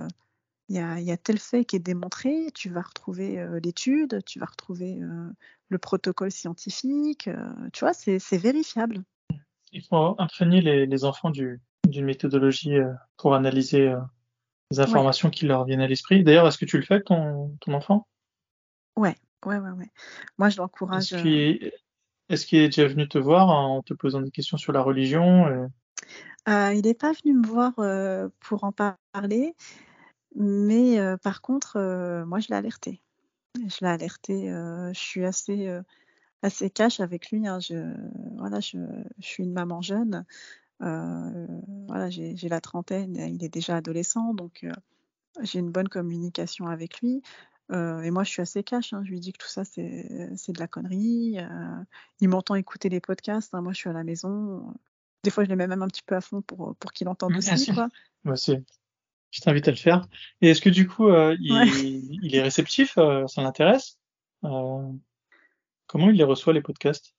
il y a, tel fait qui est démontré, tu vas retrouver l'étude, tu vas retrouver le protocole scientifique, tu vois, c'est vérifiable. Il faut imprégner les, enfants d'une méthodologie pour analyser les informations qui leur viennent à l'esprit. D'ailleurs, est-ce que tu le fais avec ton, enfant? Ouais, ouais, ouais, ouais. Moi, je l'encourage. Est-ce qu'il est, déjà venu te voir en te posant des questions sur la religion Il n'est pas venu me voir pour en parler. Mais par contre, moi, je l'ai alerté. Je l'ai alerté, je suis assez, assez cash avec lui, hein. Je voilà, je je suis une maman jeune, voilà, j'ai la trentaine, il est déjà adolescent, donc j'ai une bonne communication avec lui, et moi, je suis assez cash, hein. Je lui dis que tout ça, c'est de la connerie, il m'entend écouter les podcasts, hein. Moi, je suis à la maison, des fois, je les mets même un petit peu à fond pour, pour qu'il entende aussi, quoi. Je t'invite à le faire. Et est-ce que du coup, euh, il, est réceptif euh, Ça l'intéresse euh, Comment il les reçoit, les podcasts?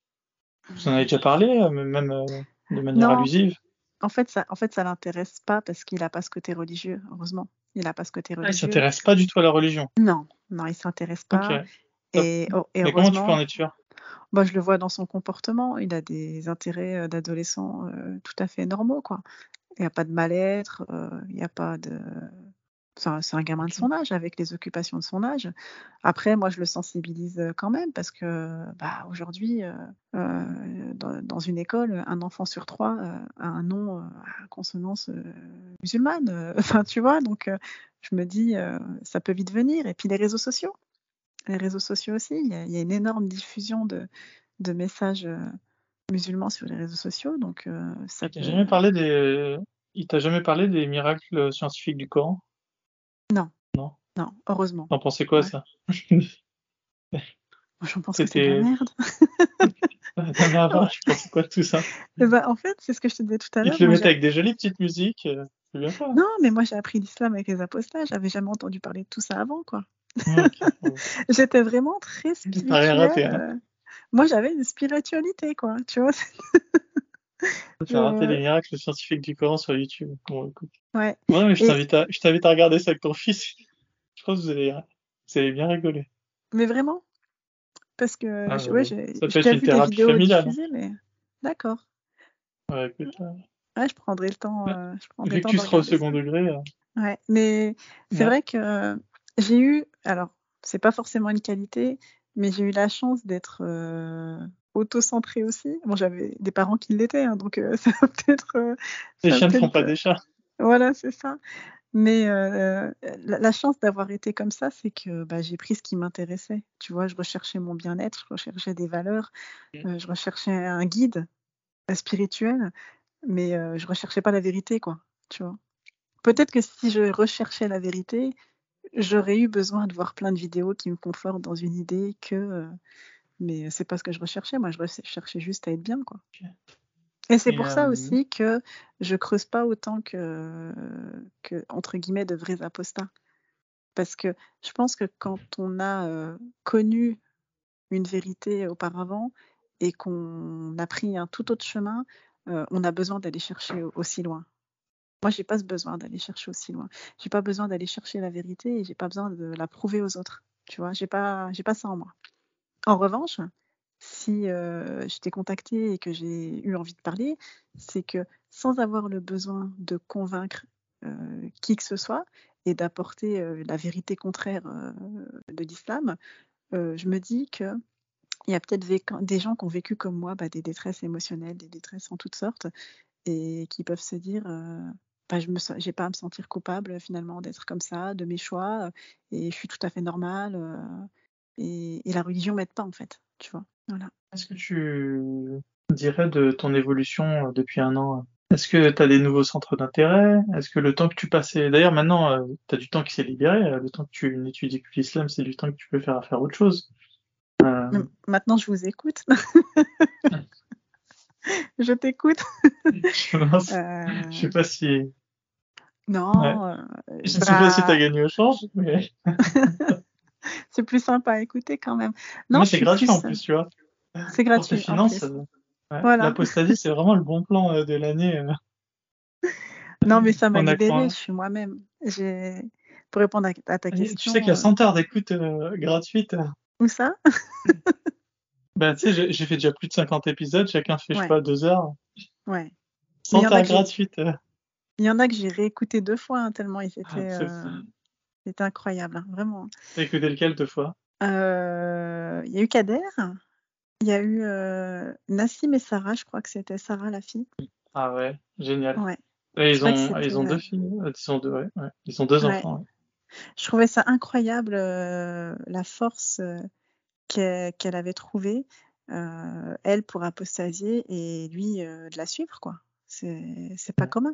Vous en avez déjà parlé, même de manière allusive En fait, ça, en fait, ça l'intéresse pas parce qu'il n'a pas ce côté religieux, heureusement. Il n'a pas ce côté religieux. Ah, il s'intéresse pas du tout à la religion Non, non, il s'intéresse pas. Et, oh, et, comment tu peux en être sûr? Bah, je le vois dans son comportement. Il a des intérêts d'adolescent tout à fait normaux, quoi. Il n'y a pas de mal-être, il n'y a pas de. C'est un, gamin de son âge, avec les occupations de son âge. Après, moi, je le sensibilise quand même, parce que bah, aujourd'hui, dans, une école, un enfant sur trois a un nom à consonance musulmane. Enfin, tu vois, donc je me dis, ça peut vite venir. Et puis les réseaux sociaux. Les réseaux sociaux aussi, il y a, une énorme diffusion de, de messages musulmans sur les réseaux sociaux, donc ça. Il jamais parlé des. Il t'a jamais parlé des miracles scientifiques du Coran? Non. Non. Non, heureusement. T'en pensais quoi ça J'en pense que c'est de la merde. non, mais avant, je pensais quoi de tout ça? Bah, En fait, c'est ce que je te disais tout à l'heure. Ils te le mettent avec des jolies petites musiques. C'est bien ça. Non, mais moi j'ai appris l'islam avec les apostats. J'avais jamais entendu parler de tout ça avant, quoi. J'étais vraiment très spirituelle. Raté, hein. Moi, j'avais une spiritualité, quoi. Tu vois Tu as raté les miracles scientifiques du Coran sur YouTube. Bon. Ouais. ouais mais je t'invite à, je t'invite à regarder ça avec ton fils. Je pense que vous allez, vous allez bien rigoler. Mais vraiment? Parce que, ah, ouais, j'ai, ça peut être une thérapie familiale. mais d'accord. Ouais, écoute. Ouais, je prendrai le temps. Euh, je prendrai Vu que tu seras au second degré. Euh. Ouais, mais c'est vrai que j'ai eu, alors, c'est pas forcément une qualité, mais j'ai eu la chance d'être euh, auto-centrée aussi. Bon, j'avais des parents qui l'étaient, hein, donc euh, ça va peut-être. Euh, les chiens ne font pas des chats. Voilà, c'est ça. Mais la, chance d'avoir été comme ça, c'est que bah, j'ai pris ce qui m'intéressait. Tu vois, je recherchais mon bien-être, je recherchais des valeurs, mmh. je recherchais un guide spirituel, mais je recherchais pas la vérité, quoi. Tu vois. Peut-être que si je recherchais la vérité, j'aurais eu besoin de voir plein de vidéos qui me confortent dans une idée que. Euh, mais c'est pas ce que je recherchais. Moi, je recherchais juste à être bien, quoi. Et c'est pour ça aussi que je creuse pas autant que, que, entre guillemets, de vrais apostats. Parce que je pense que quand on a euh, connu une vérité auparavant et qu'on a pris un tout autre chemin, euh, on a besoin d'aller chercher aussi loin. Moi, j'ai pas ce besoin d'aller chercher aussi loin. J'ai pas besoin d'aller chercher la vérité et j'ai pas besoin de la prouver aux autres. Tu vois, j'ai pas, j'ai pas ça en moi. En revanche, si euh, je t'ai contacté et que j'ai eu envie de parler, c'est que sans avoir le besoin de convaincre euh, qui que ce soit et d'apporter euh, la vérité contraire de l'islam, je me dis que il y a peut-être des gens qui ont vécu comme moi bah, des détresses émotionnelles, des détresses en toutes sortes, et qui peuvent se dire je me j'ai pas à me sentir coupable finalement d'être comme ça, de mes choix, et je suis tout à fait normale. Et, la religion m'aide pas en fait, tu vois. Voilà. Qu'est-ce que tu dirais de ton évolution depuis un an Est-ce que tu as des nouveaux centres d'intérêt? Est-ce que le temps que tu passais... D'ailleurs, maintenant, euh, tu as du temps qui s'est libéré. euh, Le temps que tu n'étudies que l'islam, c'est du temps que tu peux faire à faire autre chose? Euh, Maintenant, je vous écoute. je t'écoute. je Euh, je sais pas si... non, Ouais. euh, Je sais bah, pas si tu as gagné au change, mais c'est plus sympa à écouter quand même. Non, c'est gratuit en plus, plus, tu vois. C'est Pour gratuit. en finances, plus. euh, ouais, Voilà. l'apostasie, c'est vraiment le bon plan euh, de l'année. euh. Non, mais ça m'a libérée. quoi Je suis moi-même. Pour répondre à, à ta Tu question. sais qu'il y a euh, 100 heures d'écoute euh, gratuite. Où ça? Ben, tu sais, j'ai- fait déjà plus de 50 épisodes, chacun fait, je sais pas, deux heures. Ouais. Mais 100 il y en a heures gratuites. Il y en a que j'ai réécouté deux fois hein, tellement ils étaient, Ah, euh, c'était incroyable, hein, vraiment. T'as écouté lequel deux fois? Euh, Il y a eu Kader, il y a eu euh, Nassim et Sarah, je crois que c'était Sarah la fille. Ah ouais, génial. Ouais. Et ils, ont, ils ont deux filles, ils ont deux, ouais, ouais. Ils ont deux enfants. Je trouvais ça incroyable euh, la force qu'elle avait trouvée, elle pour apostasier et lui de la suivre quoi. C'est c'est pas commun.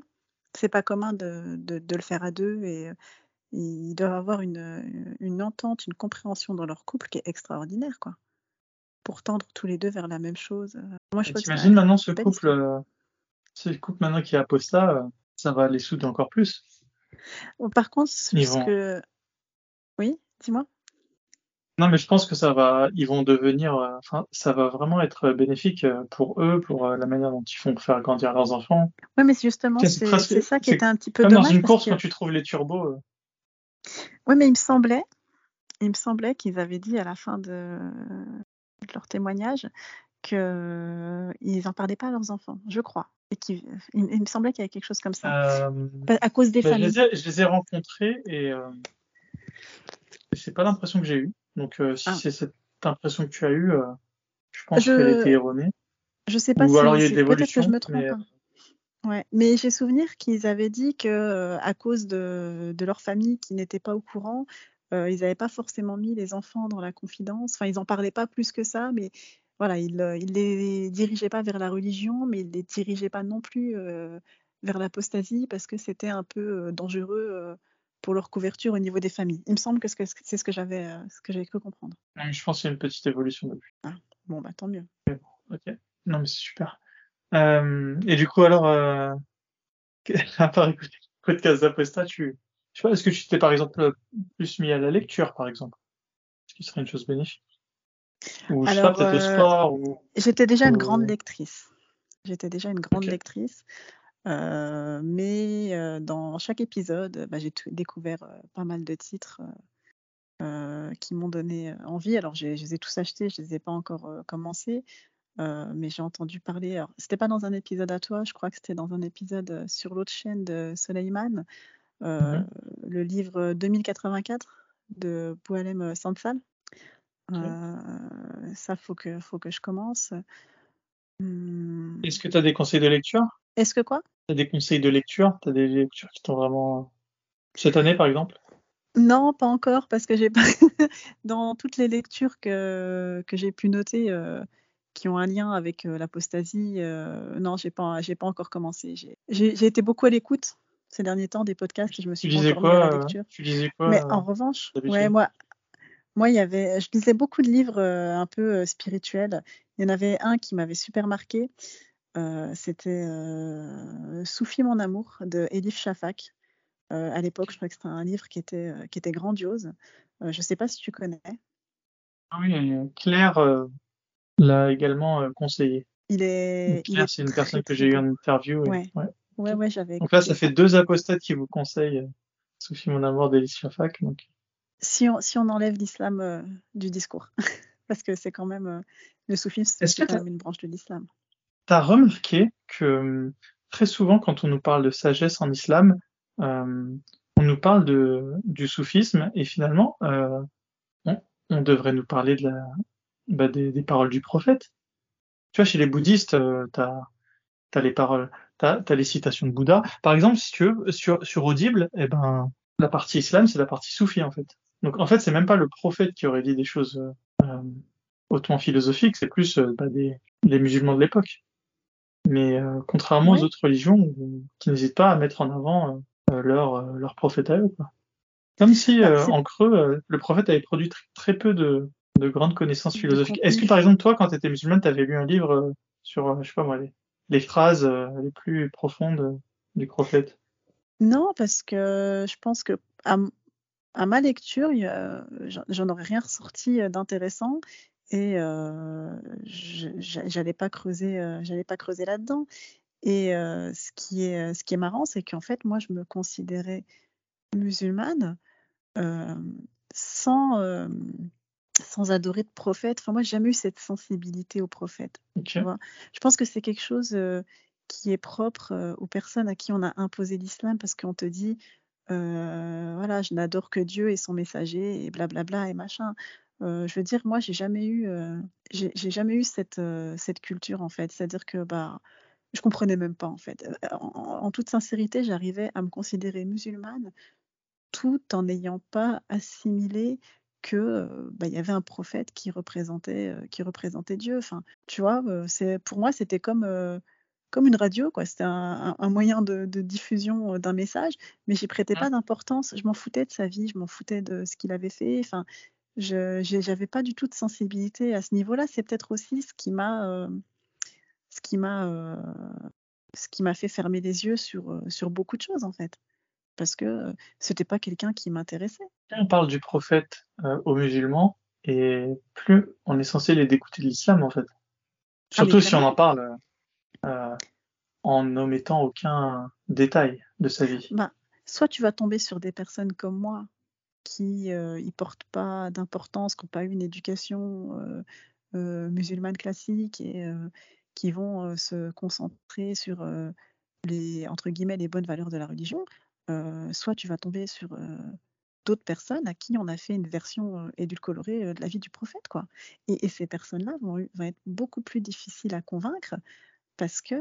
C'est pas commun de, de, de le faire à deux et ils doivent avoir une, une entente, une compréhension dans leur couple qui est extraordinaire quoi. Pour tendre tous les deux vers la même chose. euh. Moi je T'imagines maintenant ce couple, euh, ce couple maintenant qui est apostat, euh, ça va les souder encore plus. Par contre, ce Ils ce vont- que oui, dis-moi. Non, mais je pense que ça va, ils vont devenir, euh, ça va vraiment être bénéfique euh, pour eux, pour euh, la manière dont ils font faire grandir leurs enfants. Oui, mais justement, C'est presque- ça qui était un petit peu Comme dans dommage une parce course que- quand tu trouves les turbos. Oui, mais il me semblait, il me semblait qu'ils avaient dit à la fin de, de leur témoignage qu'ils n'en parlaient pas à leurs enfants, je crois. Et il, il me semblait qu'il y avait quelque chose comme ça. euh, À cause des bah, je, familles. les ai, je les ai rencontrés et euh, c'est pas l'impression que j'ai eue. Donc, euh, si Ah. c'est cette impression que tu as eue, euh, je pense Je- qu'elle était erronée. Je sais pas Ou si alors il y a peut-être que je me trompe. mais- hein. Ouais. Mais j'ai souvenir qu'ils avaient dit que euh, à cause de, de leur famille qui n'était pas au courant, euh, ils n'avaient pas forcément mis les enfants dans la confidence. Enfin, ils n'en parlaient pas plus que ça, mais voilà, ils ne les dirigeaient pas vers la religion, mais ils les dirigeaient pas non plus euh, vers l'apostasie parce que c'était un peu euh, dangereux euh, pour leur couverture au niveau des familles. Il me semble que ce que- c'est ce que j'avais euh, ce que j'avais cru comprendre. Non, mais je pense qu'il y a une petite évolution depuis. Bon, bah tant mieux. Ok. Non, mais c'est super. Euh, et du coup, alors, euh, à part écouter le podcast d'Aposta, tu, je sais pas, est-ce que tu t'es par exemple plus mis à la lecture, par exemple? Ce qui serait une chose bénéfique? Ou je sais pas, Alors, peut-être au euh, sport, ou, J'étais déjà une grande lectrice. J'étais déjà une grande lectrice. Euh, mais euh, dans chaque épisode, bah, j'ai découvert euh, pas mal de titres euh, euh, qui m'ont donné euh, envie. Alors, je les ai tous achetés, je les ai pas encore euh, commencés, euh, mais j'ai entendu parler. Alors, c'était pas dans un épisode à toi, je crois que c'était dans un épisode euh, sur l'autre chaîne de Soleiman, euh, Mhm. le livre 2084 de Boualem Sansal. Ok. Euh, ça, faut que, faut que je commence. Hmm. est-ce que tu as des conseils de lecture? Est-ce que quoi? T'as des conseils de lecture? T'as des lectures qui t'ont vraiment, cette année, par exemple? Non, pas encore, parce que j'ai pas dans toutes les lectures que, que j'ai pu noter euh, qui ont un lien avec euh, l'apostasie, euh, non, j'ai pas, j'ai pas encore commencé. J'ai- été beaucoup à l'écoute ces derniers temps des podcasts et je me Tu suis pas lisais à quoi, la euh, lecture. tu lisais quoi, Mais en revanche, ouais, moi, moi, il y avait, je lisais beaucoup de livres un peu spirituels. Il y en avait un qui m'avait super marqué. euh, C'était euh, Soufi mon amour de Elif Shafak. Euh, à l'époque, je crois que c'était un livre qui était, qui était grandiose. Je ne sais pas si tu connais. Ah oui, Claire l'a également euh, conseillé. Il est, c'est une très, personne que j'ai beau. en interview. et- Ouais. ouais. Ouais, ouais, j'avais Donc là, ça fait deux apostates qui vous conseillent euh, Sophie Mon Amour d'Elice Shafak. Donc, Si on, si on enlève l'islam euh, du discours, parce que c'est quand même euh, le soufisme, c'est quand même une branche de l'islam. T'as remarqué que euh, très souvent, quand on nous parle de sagesse en islam, euh, on nous parle de, du soufisme et finalement, on, on devrait nous parler de la, bah, des, des paroles du prophète. Tu vois, chez les bouddhistes, euh, t'as as les paroles, t'as as les citations de Bouddha. Par exemple, si tu veux, sur, sur Audible, eh ben, la partie islam, c'est la partie soufie en fait. Donc en fait, c'est même pas le prophète qui aurait dit des choses euh, euh, hautement philosophiques, c'est plus euh, bah, des, les musulmans de l'époque. mais euh, contrairement aux autres religions qui n'hésitent pas à mettre en avant euh, leur, euh, leur prophète à eux. Quoi. Comme si, Bah, euh, en creux, euh, le prophète avait produit tr- très peu de, de grandes connaissances philosophiques. Est-ce que, par exemple, toi, quand tu étais musulmane, tu avais lu un livre euh, sur, euh, je sais pas moi, les, les phrases euh, les plus profondes du prophète? Non, parce que je pense que à, ma lecture, j'en aurais rien ressorti d'intéressant et euh, j'allais pas creuser, j'allais pas creuser là-dedans. Et euh, ce qui est, ce qui est marrant, c'est qu'en fait, moi, je me considérais musulmane euh, sans, sans adorer de prophète. Enfin, moi, j'ai jamais eu cette sensibilité au prophète. Je pense que c'est quelque chose euh, qui est propre euh, aux personnes à qui on a imposé l'islam parce qu'on te dit, euh, voilà, je n'adore que Dieu et son messager et blablabla et machin. Je veux dire, moi, j'ai jamais eu, j'ai jamais eu cette, cette culture en fait. C'est-à-dire que bah, je comprenais même pas en fait. En, en toute sincérité, j'arrivais à me considérer musulmane tout en n'ayant pas assimilé que bah, il y avait un prophète qui représentait qui représentait Dieu. Enfin, tu vois, c'est pour moi c'était comme comme une radio quoi. C'était un, moyen de, de diffusion d'un message, mais j'y prêtais Mm. pas d'importance. Je m'en foutais de sa vie, je m'en foutais de ce qu'il avait fait. Enfin, je j'avais pas du tout de sensibilité à ce niveau-là. C'est peut-être aussi ce qui m'a euh, ce qui m'a euh, ce qui m'a fait fermer les yeux sur sur beaucoup de choses en fait, parce que c'était pas quelqu'un qui m'intéressait. Plus on parle du prophète euh, aux musulmans, et plus on est censé les dégoûter de l'islam, en fait. Ah, Surtout si on en parle euh, en n'omettant aucun détail de sa vie. Bah, soit tu vas tomber sur des personnes comme moi qui euh, y portent pas d'importance, qui n'ont pas eu une éducation musulmane classique et qui vont se concentrer sur les entre guillemets les bonnes valeurs de la religion. Soit tu vas tomber sur d'autres personnes à qui on a fait une version édulcorée de la vie du prophète, quoi. Et, ces personnes-là vont, être beaucoup plus difficiles à convaincre parce que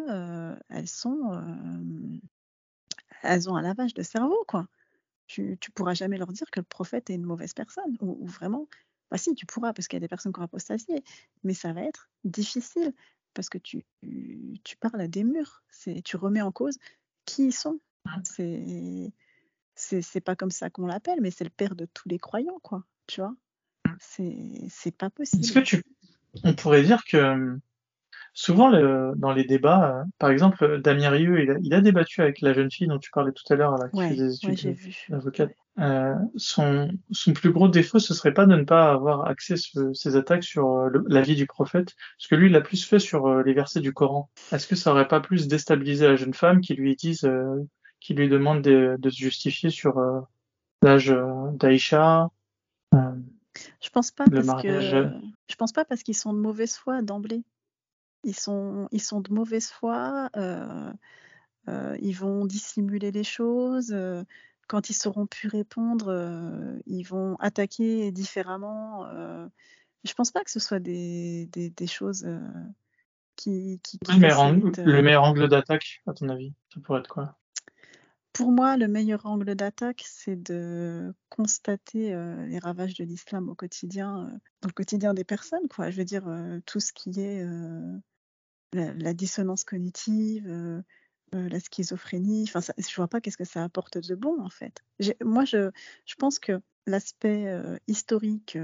elles ont un lavage de cerveau, quoi. Tu, tu pourras jamais leur dire que le prophète est une mauvaise personne, ou, vraiment, bah si, tu pourras, parce qu'il y a des personnes qui ont apostasié, mais ça va être difficile, parce que tu, tu, parles à des murs, tu remets en cause qui ils sont. C'est, c'est, pas comme ça qu'on l'appelle, mais c'est le père de tous les croyants, quoi, tu vois. C'est, c'est pas Est-ce que possible. tu, on pourrait dire que souvent le- dans les débats, euh, par exemple, Damien Rieu, il a, il a débattu avec la jeune fille dont tu parlais tout à l'heure, qui Ouais, fait des études d'avocate. Euh, son, son plus gros défaut, ce serait pas de ne pas avoir axé ce- ses attaques sur euh, le- la vie du prophète, parce que lui, il l'a plus fait sur les versets du Coran. Est-ce que ça aurait pas plus déstabilisé la jeune femme qui lui dise, euh, qui lui demande de, de se justifier sur euh, l'âge euh, d'Aïcha, euh, Je pense pas le parce mariage que je pense pas parce qu'ils sont de mauvaise foi d'emblée. Ils sont ils sont de mauvaise foi. ils vont dissimuler les choses. quand ils sauront plus répondre, ils vont attaquer différemment. je pense pas que ce soit des, des, des choses qui, qui, qui le meilleur, angle, facilitent. le meilleur angle d'attaque, à ton avis, ça pourrait être quoi? Pour moi, le meilleur angle d'attaque, c'est de constater euh, les ravages de l'islam au quotidien, euh, dans le quotidien des personnes, quoi. Je veux dire, euh, tout ce qui est la, dissonance cognitive, la schizophrénie. Enfin, ça, je vois pas qu'est-ce que ça apporte de bon, en fait. Moi, je, pense que l'aspect historique,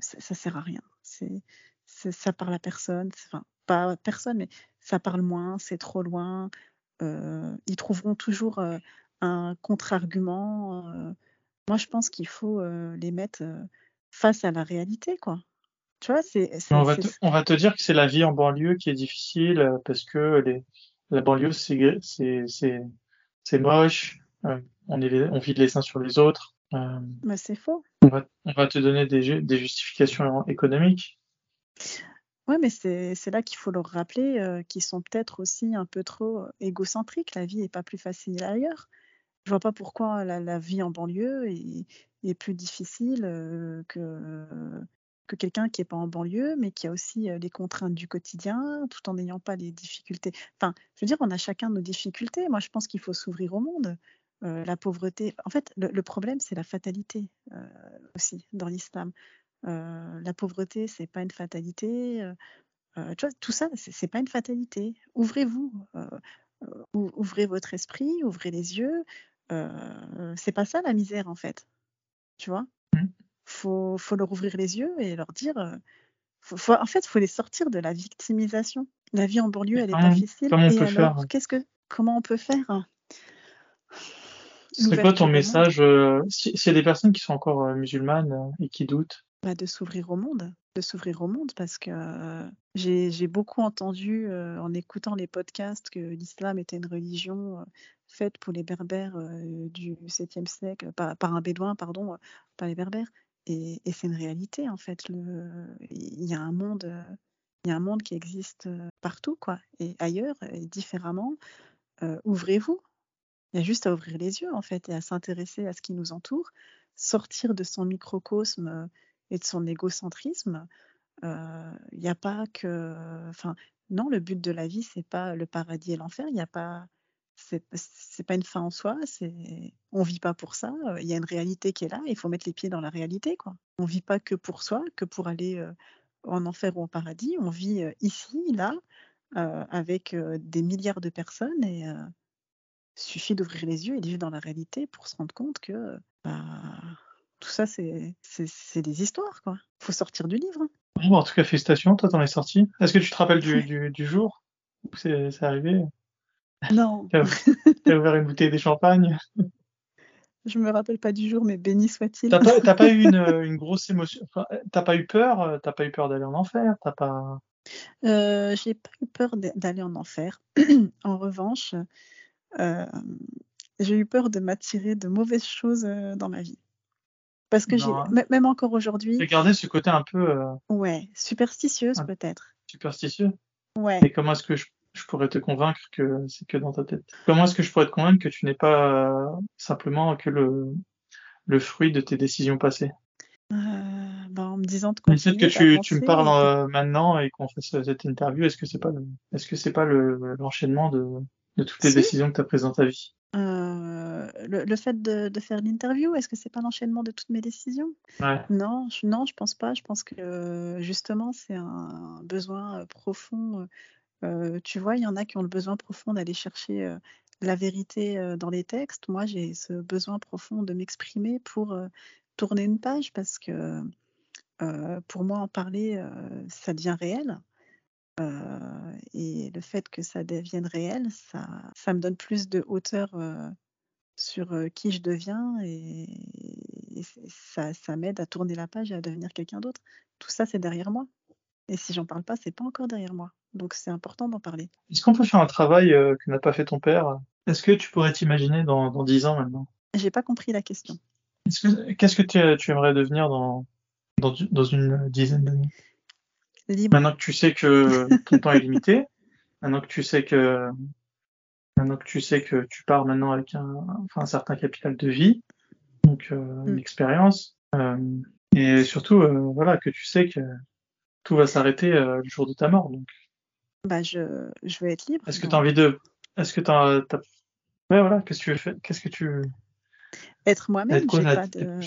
ça, ça sert à rien. C'est, ça parle à personne. Enfin, pas à personne, mais ça parle moins, c'est trop loin. Euh, ils trouveront toujours euh, un contre-argument. euh. moi, je pense qu'il faut les mettre face à la réalité, quoi. Tu vois, c'est, Mais on va te, on va te dire que c'est la vie en banlieue qui est difficile parce que les, la banlieue c'est moche. euh, on est les- on vit les uns sur les autres. euh, bah, c'est faux. on va on va te donner des justifications économiques. Ouais, mais c'est là qu'il faut leur rappeler euh, qu'ils sont peut-être aussi un peu trop euh, égocentriques. La vie est pas plus facile ailleurs. Je vois pas pourquoi la, vie en banlieue est, plus difficile euh, que, que quelqu'un qui est pas en banlieue, mais qui a aussi les contraintes du quotidien, tout en n'ayant pas les difficultés. Enfin, je veux dire, on a chacun nos difficultés. Moi, je pense qu'il faut s'ouvrir au monde. La pauvreté, en fait, le, problème, c'est la fatalité aussi dans l'islam. La pauvreté, c'est pas une fatalité. tu vois, tout ça, c'est pas une fatalité. Ouvrez-vous, ou- ouvrez votre esprit, ouvrez les yeux. C'est pas ça la misère en fait, tu vois? Mm. Faut, faut leur ouvrir les yeux et leur dire. faut- faut- en fait, faut les sortir de la victimisation. La vie en banlieue, elle est comment- pas facile. comment on et peut alors, faire qu'est-ce que, comment on peut faire? C'est quoi ton message euh, si- S'il y a des personnes qui sont encore euh, musulmanes euh, et qui doutent, Bah, de s'ouvrir au monde, de s'ouvrir au monde parce que j'ai beaucoup entendu en écoutant les podcasts que l'islam était une religion faite pour les berbères du 7e siècle, par, par un bédouin, pardon, pas les berbères. Et, et c'est une réalité en fait. Il y a un monde, il y a un monde qui existe partout quoi, et ailleurs, et différemment. Ouvrez-vous. Il y a juste à ouvrir les yeux en fait et à s'intéresser à ce qui nous entoure, sortir de son microcosme et de son égocentrisme. Euh, Il n'y a pas que, enfin, non, le but de la vie c'est pas le paradis et l'enfer. Il n'y a pas, c'est pas une fin en soi. C'est, on vit pas pour ça. Il y a une réalité qui est là. Il faut mettre les pieds dans la réalité quoi. On vit pas que pour soi, que pour aller euh, en enfer ou au paradis. On vit euh, ici, là, avec des milliards de personnes et euh, suffit d'ouvrir les yeux et de vivre dans la réalité pour se rendre compte que bah, tout ça, c'est des histoires, quoi. faut sortir du livre. hein. Bon, en tout cas, félicitations, toi t'en es sorti. Est-ce que tu te rappelles du, du, du jour où c'est arrivé? Non, T'as ouvert une bouteille de champagne? Je me rappelle pas du jour, mais béni soit-il. T'as pas, pas eu une, une grosse émotion? Enfin, T'as pas eu peur euh, T'as pas eu peur d'aller en enfer T'as pas Euh, j'ai pas eu peur d'aller en enfer. en revanche, euh, j'ai eu peur de m'attirer de mauvaises choses dans ma vie. Parce que j'ai, Non. même encore aujourd'hui, J'ai gardé ce côté un peu euh, ouais, superstitieuse peut-être. superstitieux. Ouais. Et comment est-ce que je, je pourrais te convaincre que c'est que dans ta tête? Comment est-ce que je pourrais te convaincre que tu n'es pas euh, simplement que le, le fruit de tes décisions passées? Euh, bah, en me disant de continuer que tu, tu me parles euh, maintenant et qu'on fasse cette interview, est-ce que c'est pas est-ce que c'est pas le, l'enchaînement de, de toutes les Si. décisions que tu as prises dans ta vie Euh, le, le fait de, de faire l'interview, est-ce que c'est pas l'enchaînement de toutes mes décisions? Ouais. Non, je, non, je pense pas. Je pense que justement, c'est un besoin euh, profond. Euh, tu vois, il y en a qui ont le besoin profond d'aller chercher euh, la vérité dans les textes. Moi, j'ai ce besoin profond de m'exprimer pour tourner une page parce que pour moi, en parler, ça devient réel. Euh, et le fait que ça devienne réel, ça, ça me donne plus de hauteur euh, sur euh, qui je deviens et, ça, ça m'aide à tourner la page et à devenir quelqu'un d'autre. Tout ça, c'est derrière moi. Et si j'en parle pas, c'est pas encore derrière moi. Donc c'est important d'en parler. Est-ce qu'on peut faire un travail que n'a pas fait ton père? Est-ce que tu pourrais t'imaginer dans, dans 10 ans maintenant? J'ai pas compris la question. Est-ce que, qu'est-ce que tu, tu aimerais devenir dans, dans, dans une dizaine d'années? Libre. Maintenant que tu sais que ton temps est limité, maintenant que tu sais que maintenant que tu sais que tu pars maintenant avec un, enfin, un certain capital de vie, donc euh, une Mm. expérience, euh, et surtout euh, voilà que tu sais que tout va s'arrêter le jour de ta mort. Donc, Bah, je, je veux être libre. est-ce que tu as envie de, est-ce que t'as, t'as... ouais voilà, qu'est-ce que tu veux faire, qu'est-ce que tu, Être moi-même, être quoi j'ai pas de.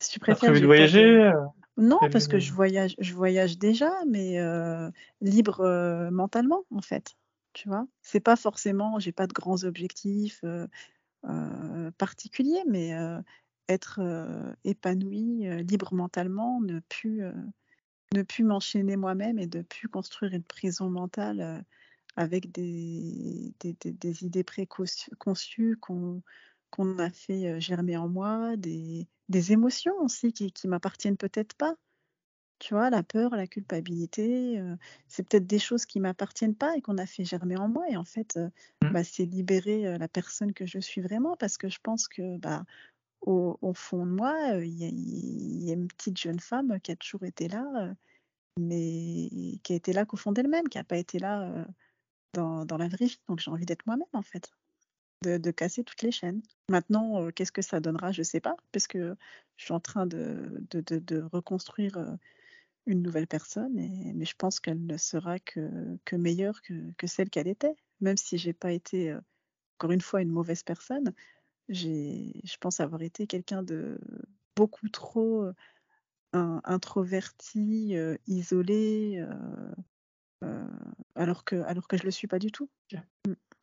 Si tu préfères, prévu de voyager de. Non, parce que je voyage, je voyage déjà, mais euh, libre euh, mentalement, en fait. Tu vois, c'est pas forcément, j'ai pas de grands objectifs euh, particuliers, mais être épanoui, libre mentalement, ne plus, ne plus m'enchaîner moi-même et de plus construire une prison mentale avec des, des, des- des idées préconçues qu'on qu'on a fait germer en moi, des, des émotions aussi qui, qui m'appartiennent peut-être pas. Tu vois, la peur, la culpabilité, euh, c'est peut-être des choses qui m'appartiennent pas et qu'on a fait germer en moi. Et en fait, euh, Mm. bah, c'est libérer euh, la personne que je suis vraiment parce que je pense que bah, au, au fond de moi, il y, a- il y a une petite jeune femme qui a toujours été là, mais qui a été là qu'au fond d'elle-même, qui n'a pas été là dans, dans la vraie vie. Donc j'ai envie d'être moi-même en fait, de, de casser toutes les chaînes. Maintenant, euh, qu'est-ce que ça donnera, je sais pas, parce que je suis en train de, de, de- reconstruire euh, une nouvelle personne, et, mais je pense qu'elle ne sera que, que meilleure que, que celle qu'elle était. Même si j'ai pas été, euh, encore une fois, une mauvaise personne, je pense avoir été quelqu'un de beaucoup trop introverti, euh, isolé, alors que alors que je le suis pas du tout.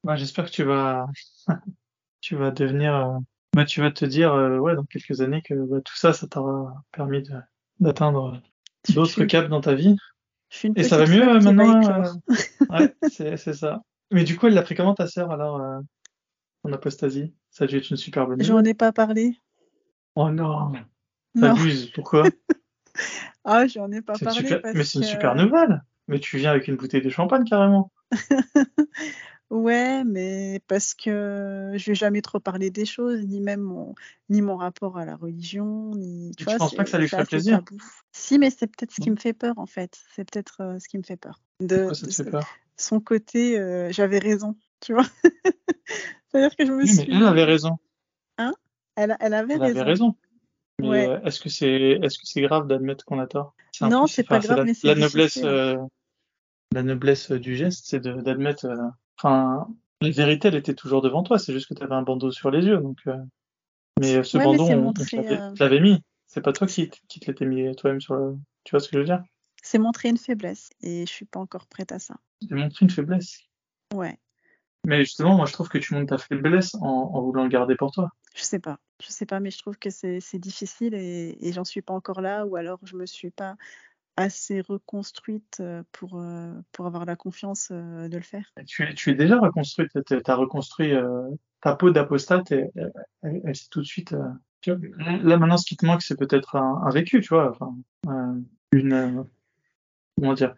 Bah, j'espère que tu vas, tu vas devenir, euh, bah, tu vas te dire, euh, ouais, dans quelques années que bah, tout ça, ça t'aura permis de- d'atteindre je d'autres caps dans ta vie. Je suis une Et ça va mieux euh, va maintenant euh, Ouais, c'est c'est ça. Mais du coup, elle l'a pris comment ta sœur alors euh, en apostasie? Ça a dû être une super bonne J'en ai pas parlé. Oh non, t'abuses. Pourquoi? Ah, j'en ai pas parlé super- parce Mais c'est une que- super nouvelle. Mais tu viens avec une bouteille de champagne carrément. Ouais, mais parce que je vais jamais trop parler des choses, ni même mon, ni mon rapport à la religion, ni tu Tu vois, penses pas que ça lui ferait plaisir? tabou. Si, mais c'est peut-être ce qui me fait peur en fait. C'est peut-être euh, ce qui me fait peur. De, Pourquoi ça te fait peur? son côté, euh, j'avais raison, tu vois? C'est-à-dire que je me Oui, mais suis. elle avait raison. Elle, elle avait Elle raison. avait raison. Mais Ouais. euh, est-ce que c'est est-ce que c'est grave d'admettre qu'on a tort? Non, c'est pas grave, la, mais c'est la noblesse la noblesse du geste, c'est d'admettre enfin la vérité elle était toujours devant toi, c'est juste que tu avais un bandeau sur les yeux donc euh, mais euh, ce Ouais, mais bandeau c'est on, l'avait euh, mis. C'est pas toi qui, qui te l'étais mis toi-même sur le tu vois ce que je veux dire? C'est montrer une faiblesse et je suis pas encore prête à ça. C'est montrer une faiblesse. Ouais, Mais justement, moi je trouve que tu montres ta faiblesse en, en voulant le garder pour toi. je sais pas. Je sais pas, mais je trouve que c'est c'est difficile et, et j'en suis pas encore là, ou alors je me suis pas assez reconstruite euh, pour, euh, pour avoir la confiance euh, de le faire. Tu es, tu es déjà reconstruite, tu as reconstruit euh, ta peau d'apostate et elle, s'est tout de suite. euh, tu vois, là maintenant, ce qui te manque, c'est peut-être un, un vécu, tu vois, enfin, euh, une euh, comment dire,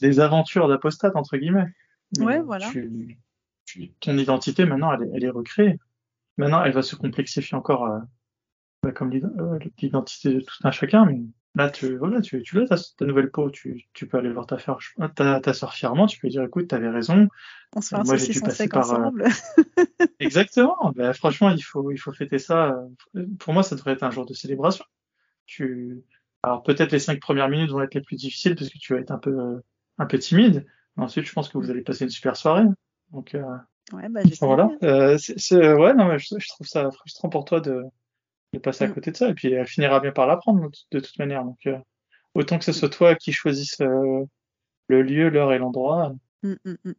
des aventures d'apostate entre guillemets. Mais Ouais, voilà. tu- tu- ton identité maintenant, elle est, elle est recréée. Maintenant, elle va se complexifier encore, euh, bah, comme l'id- l'identité de tout un chacun, mais là, tu, voilà, tu, tu l'as, ta, ta nouvelle peau, tu, tu peux aller voir ta sœur, ta, ta sœur fièrement, tu peux dire, écoute, t'avais raison, On se un Moi, j'ai dû passer par, euh, ensemble. Exactement. Ben, franchement, il faut, il faut fêter ça. euh, Pour moi, ça devrait être un jour de célébration. Tu, alors peut-être les cinq premières minutes vont être les plus difficiles parce que tu vas être un peu, euh, un peu timide. Mais ensuite, je pense que vous allez passer une super soirée. Donc, euh, Ouais, bah, voilà. Euh, c'est, c'est- ouais, non, mais je, je trouve ça frustrant pour toi de, de passer à Mm. côté de ça. Et puis, elle finira bien par l'apprendre de toute manière. Donc, euh, autant que ce soit toi qui choisisse euh, le lieu, l'heure et l'endroit. Mm, mm, mm.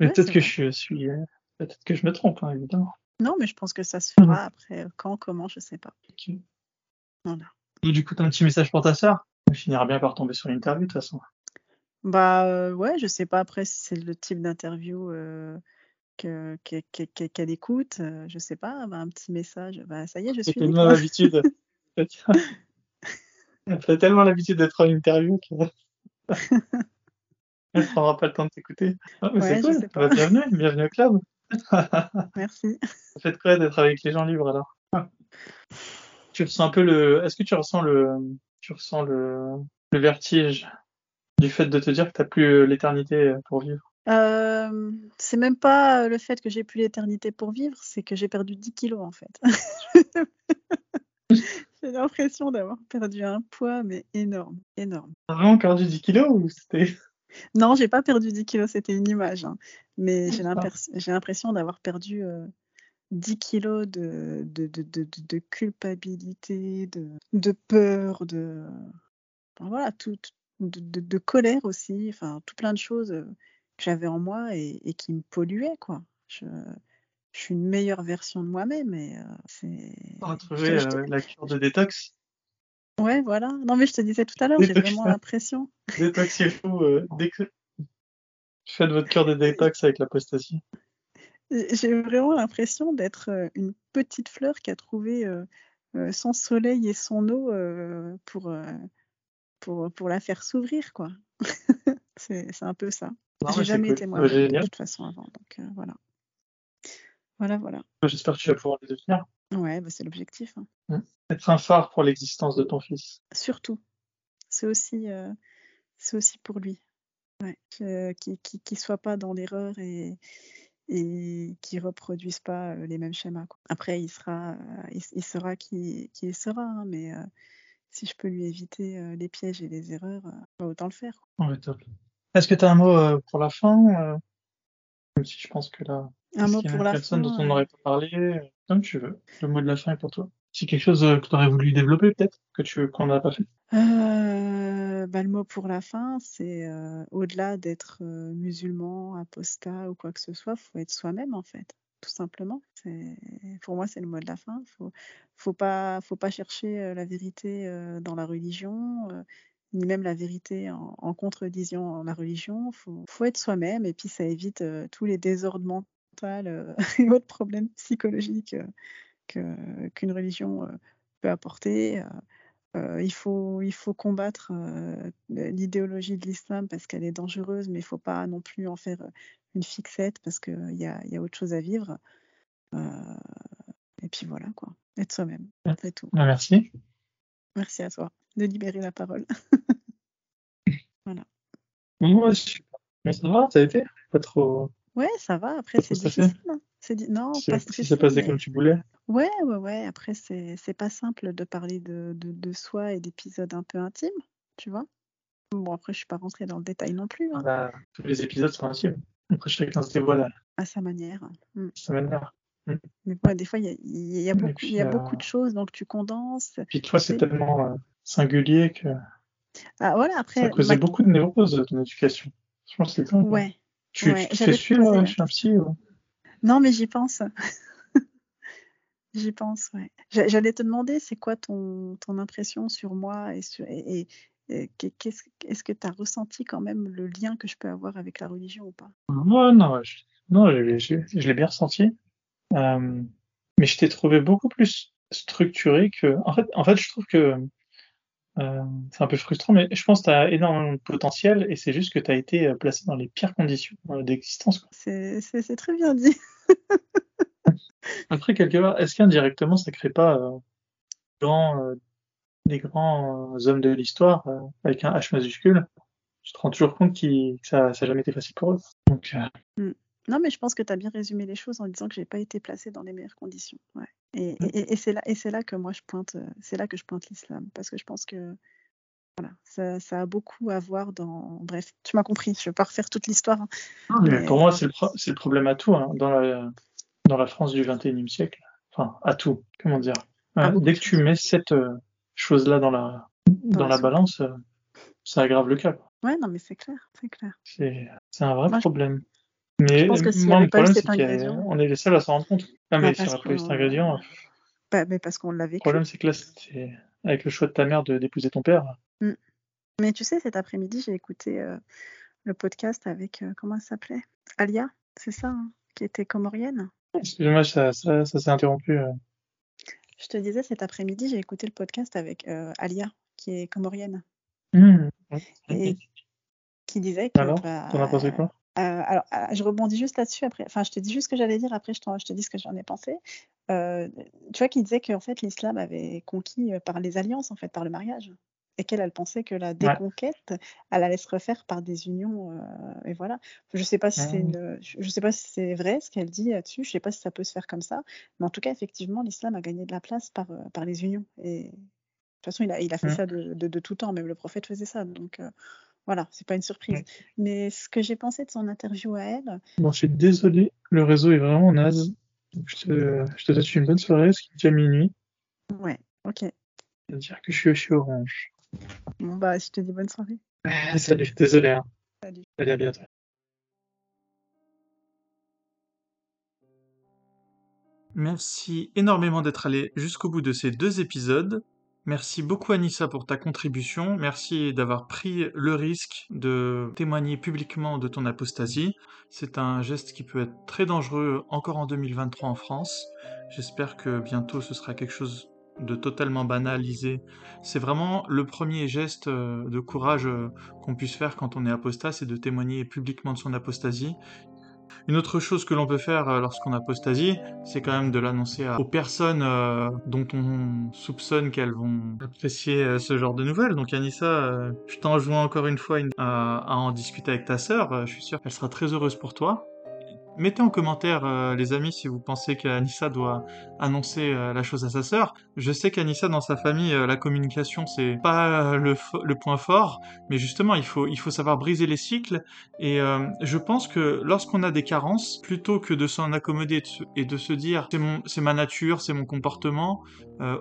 Mais Ouais, peut-être que vrai. je suis, euh, peut-être que je me trompe, hein, évidemment. Non, mais je pense que ça se fera après. Quand, comment, je sais pas. Voilà. Et du coup, t'as un petit message pour ta sœur? Elle finira bien par tomber sur l'interview, de toute façon. Bah ouais, je sais pas après si c'est le type d'interview euh, que, que- que- que- qu'elle écoute. euh, je sais pas, bah, un petit message. Bah ça y est, je suis tellement l'habitude. T'as tellement l'habitude d'être en interview qu'elle ne prendra pas le temps de t'écouter. Ah, mais Ouais, c'est cool. Bah, bienvenue, bienvenue au club. Merci. Ça fait de quoi d'être avec les gens libres alors? Tu ressens un peu le. Est-ce que tu ressens le. Tu ressens le, le vertige du fait de te dire que t'as plus l'éternité pour vivre? Euh, c'est même pas le fait que j'ai plus l'éternité pour vivre, c'est que j'ai perdu 10 kilos en fait. j'ai l'impression d'avoir perdu un poids, mais énorme, énorme. T'as vraiment perdu 10 kilos ou c'était. Non, j'ai pas perdu 10 kilos, c'était une image. hein. Mais j'ai Ah. j'ai l'impression d'avoir perdu euh, 10 kilos de, de, de, de, de- de culpabilité, de, peur, de. enfin, voilà, tout, de, colère aussi, enfin, tout plein de choses euh, j'avais en moi et, et qui me polluaient, quoi. Je, je suis une meilleure version de moi-même, mais euh, c'est. On a je te- euh, la cure de détox. Ouais, voilà. Non, mais je te disais tout à l'heure, j'ai Détox. vraiment l'impression. Détoxez-vous. Euh, dès que... Faites votre cure de détox avec l'apostasie. J'ai vraiment l'impression d'être euh, une petite fleur qui a trouvé euh, euh, son soleil et son eau euh, pour, euh, pour, pour la faire s'ouvrir, quoi. c'est c'est un peu ça. J'ai jamais cool. été Bah, moi-même de toute façon avant, donc euh, voilà. Voilà, voilà. J'espère que tu vas pouvoir le devenir. Ouais, bah, c'est l'objectif. hein. Être un phare pour l'existence de ton fils. Surtout. C'est aussi, euh, c'est aussi pour lui. Ouais. Que- Qu'il qu'il soit pas dans l'erreur et, et qu'il reproduise pas euh, les mêmes schémas. quoi. Après, il sera, euh, il, il sera qui, qui il sera, hein, mais euh, si je peux lui éviter euh, les pièges et les erreurs, euh, bah, autant le faire. quoi. Ouais, top. Est-ce que tu as un mot euh, pour la fin euh, Même si je pense que là, Un mot y a pour la personne fin. dont on euh, n'aurait pas parlé Comme tu veux. Le mot de la fin est pour toi. C'est quelque chose que tu aurais voulu développer peut-être, que tu qu'on n'a pas fait? Euh, bah, Le mot pour la fin, c'est euh, au-delà d'être euh, musulman, apostat ou quoi que ce soit, faut être soi-même en fait, tout simplement. Pour moi c'est le mot de la fin. Faut faut pas faut pas chercher la vérité dans la religion, ni même la vérité en, en contredisant la religion. Faut faut être soi-même et puis ça évite euh, tous les désordres mentaux euh, et autres problèmes psychologiques euh, qu'une religion peut apporter. euh, il faut, il faut combattre euh, l'idéologie de l'islam parce qu'elle est dangereuse, mais il ne faut pas non plus en faire une fixette parce qu'il y a, il y a autre chose à vivre. Euh, et puis voilà, quoi. Être soi-même, c'est tout. Ah, Merci. Merci à toi de libérer la parole. Moi, super. Mais ça va, ça a été Pas trop. Ouais, ça va. Après, c'est difficile. hein. C'est di- Non, pas si stressant. ça passait mais- comme tu voulais. Ouais, ouais, ouais. Après, c'est c'est pas simple de parler de, de, de soi et d'épisodes un peu intimes, tu vois. Bon, après, je suis pas rentrée dans le détail non plus, hein, Bah, tous les épisodes sont intimes. Après, chacun se dévoile à sa manière. Mm. sa manière. Mais ouais, des fois, il y a, y a beaucoup, puis, y a euh, beaucoup de choses, donc tu condenses. Puis toi, c'est tellement euh, singulier que Ah, voilà, ça après, causé ma- beaucoup de névroses, ton éducation. Je pense que c'est dingue. ouais. Tu, ouais, tu te fais suivre chez un psy ou... Non, mais j'y pense. J'y pense, ouais. J'a- J'allais te demander, c'est quoi ton, ton impression sur moi et sur et, et- et qu'est- qu'est-ce, est-ce que tu as ressenti quand même le lien que je peux avoir avec la religion ou pas? Ouais, non, je, non, je, je- je l'ai bien ressenti. Euh, mais je t'ai trouvé beaucoup plus structuré que. En fait, en fait, je trouve que euh, c'est un peu frustrant, mais je pense que tu as énormément de potentiel et c'est juste que tu as été euh, placé dans les pires conditions euh, d'existence. C'est, très bien dit. Après, quelque part, est-ce qu'indirectement, ça crée pas euh, euh, des grands hommes de l'histoire avec un H majuscule? Tu te rends toujours compte que ça n'a jamais été facile pour eux. Donc, euh, Non, mais je pense que tu as bien résumé les choses en disant que j'ai pas été placée dans les meilleures conditions. Ouais. Et, et, et c'est là, que moi je pointe, euh, c'est là que je pointe l'islam, parce que je pense que voilà, ça, ça a beaucoup à voir dans. Bref, tu m'as compris. Je vais pas refaire toute l'histoire. hein. mais Mais- pour moi, c'est le, pro- c'est le problème à tout, hein, dans la, dans la France du XXIe siècle. Enfin, à tout. Comment dire? Euh, beaucoup dès que tu mets cette euh, chose-là dans la, dans la la soupe. balance, euh, ça aggrave le cas. Ouais, non, mais c'est clair, c'est clair. C'est, un vrai Moi, problème. Mais pense que s'il y moi, avait le pas eu problème, cet c'est qu'on ingrédient- est les seuls à s'en rendre compte. Ah, mais Bah, s'il n'y aurait pas eu cet ingrédient, Bah, mais parce qu'on l'a le problème, c'est que là, c'est avec le choix de ta mère de d'épouser ton père. Mais tu sais, cet après-midi, j'ai écouté euh, le podcast avec, euh, comment elle s'appelait? Alia, c'est ça, hein, qui était comorienne? Excuse-moi, ça, ça, ça s'est interrompu. euh. Je te disais, cet après-midi, j'ai écouté le podcast avec euh, Alia, qui est comorienne, Hmm. et qui disait que. Alors, bah, t'en as pensé quoi? Euh, alors, euh, je rebondis juste là-dessus après. Enfin, je te dis juste ce que j'allais dire, après je, je te dis ce que j'en ai pensé. Euh, tu vois, qui disait qu'en fait, l'islam avait conquis euh, par les alliances, en fait, par le mariage. Et qu'elle, elle pensait que la déconquête, elle allait se refaire par des unions. euh, et voilà. Je sais pas si c'est Ah. une- je je sais pas si c'est vrai ce qu'elle dit là-dessus. Je sais pas si ça peut se faire comme ça. Mais en tout cas, effectivement, l'islam a gagné de la place par, par les unions. Et de toute façon, il a, il a fait Mm. ça de, de, de tout temps. Même le prophète faisait ça. Donc voilà, c'est pas une surprise. Mais ce que j'ai pensé de son interview à elle, Bon, je suis désolé, le réseau est vraiment naze. Donc, je te, je te souhaite une bonne soirée, ce qui est déjà minuit. ouais, ok. C'est-à-dire que je suis chez Orange. Bon, bah, je te dis bonne soirée. Ah, salut, désolé. Hein. Salut. Allez, à bientôt. Merci énormément d'être allé jusqu'au bout de ces deux épisodes. Merci beaucoup Anissa pour ta contribution. Merci d'avoir pris le risque de témoigner publiquement de ton apostasie. C'est un geste qui peut être très dangereux encore en 2023 en France. J'espère que bientôt ce sera quelque chose de totalement banalisé. C'est vraiment le premier geste euh, de courage euh, qu'on puisse faire quand on est apostat, c'est de témoigner publiquement de son apostasie. Une autre chose que l'on peut faire euh, lorsqu'on apostasie, c'est quand même de l'annoncer aux personnes euh, dont on soupçonne qu'elles vont apprécier euh, ce genre de nouvelles. Donc Anissa, je t'enjoins encore une fois à, en discuter avec ta sœur. Je suis sûr qu'elle sera très heureuse pour toi. Mettez en commentaire, euh, les amis, si vous pensez qu'Anissa doit annoncer euh, la chose à sa sœur. Je sais qu'Anissa, dans sa famille, euh, la communication, c'est pas le, point fort, mais justement, il faut, il faut savoir briser les cycles. Et je pense que lorsqu'on a des carences, plutôt que de s'en accommoder et de se dire c'est ma nature, c'est mon comportement,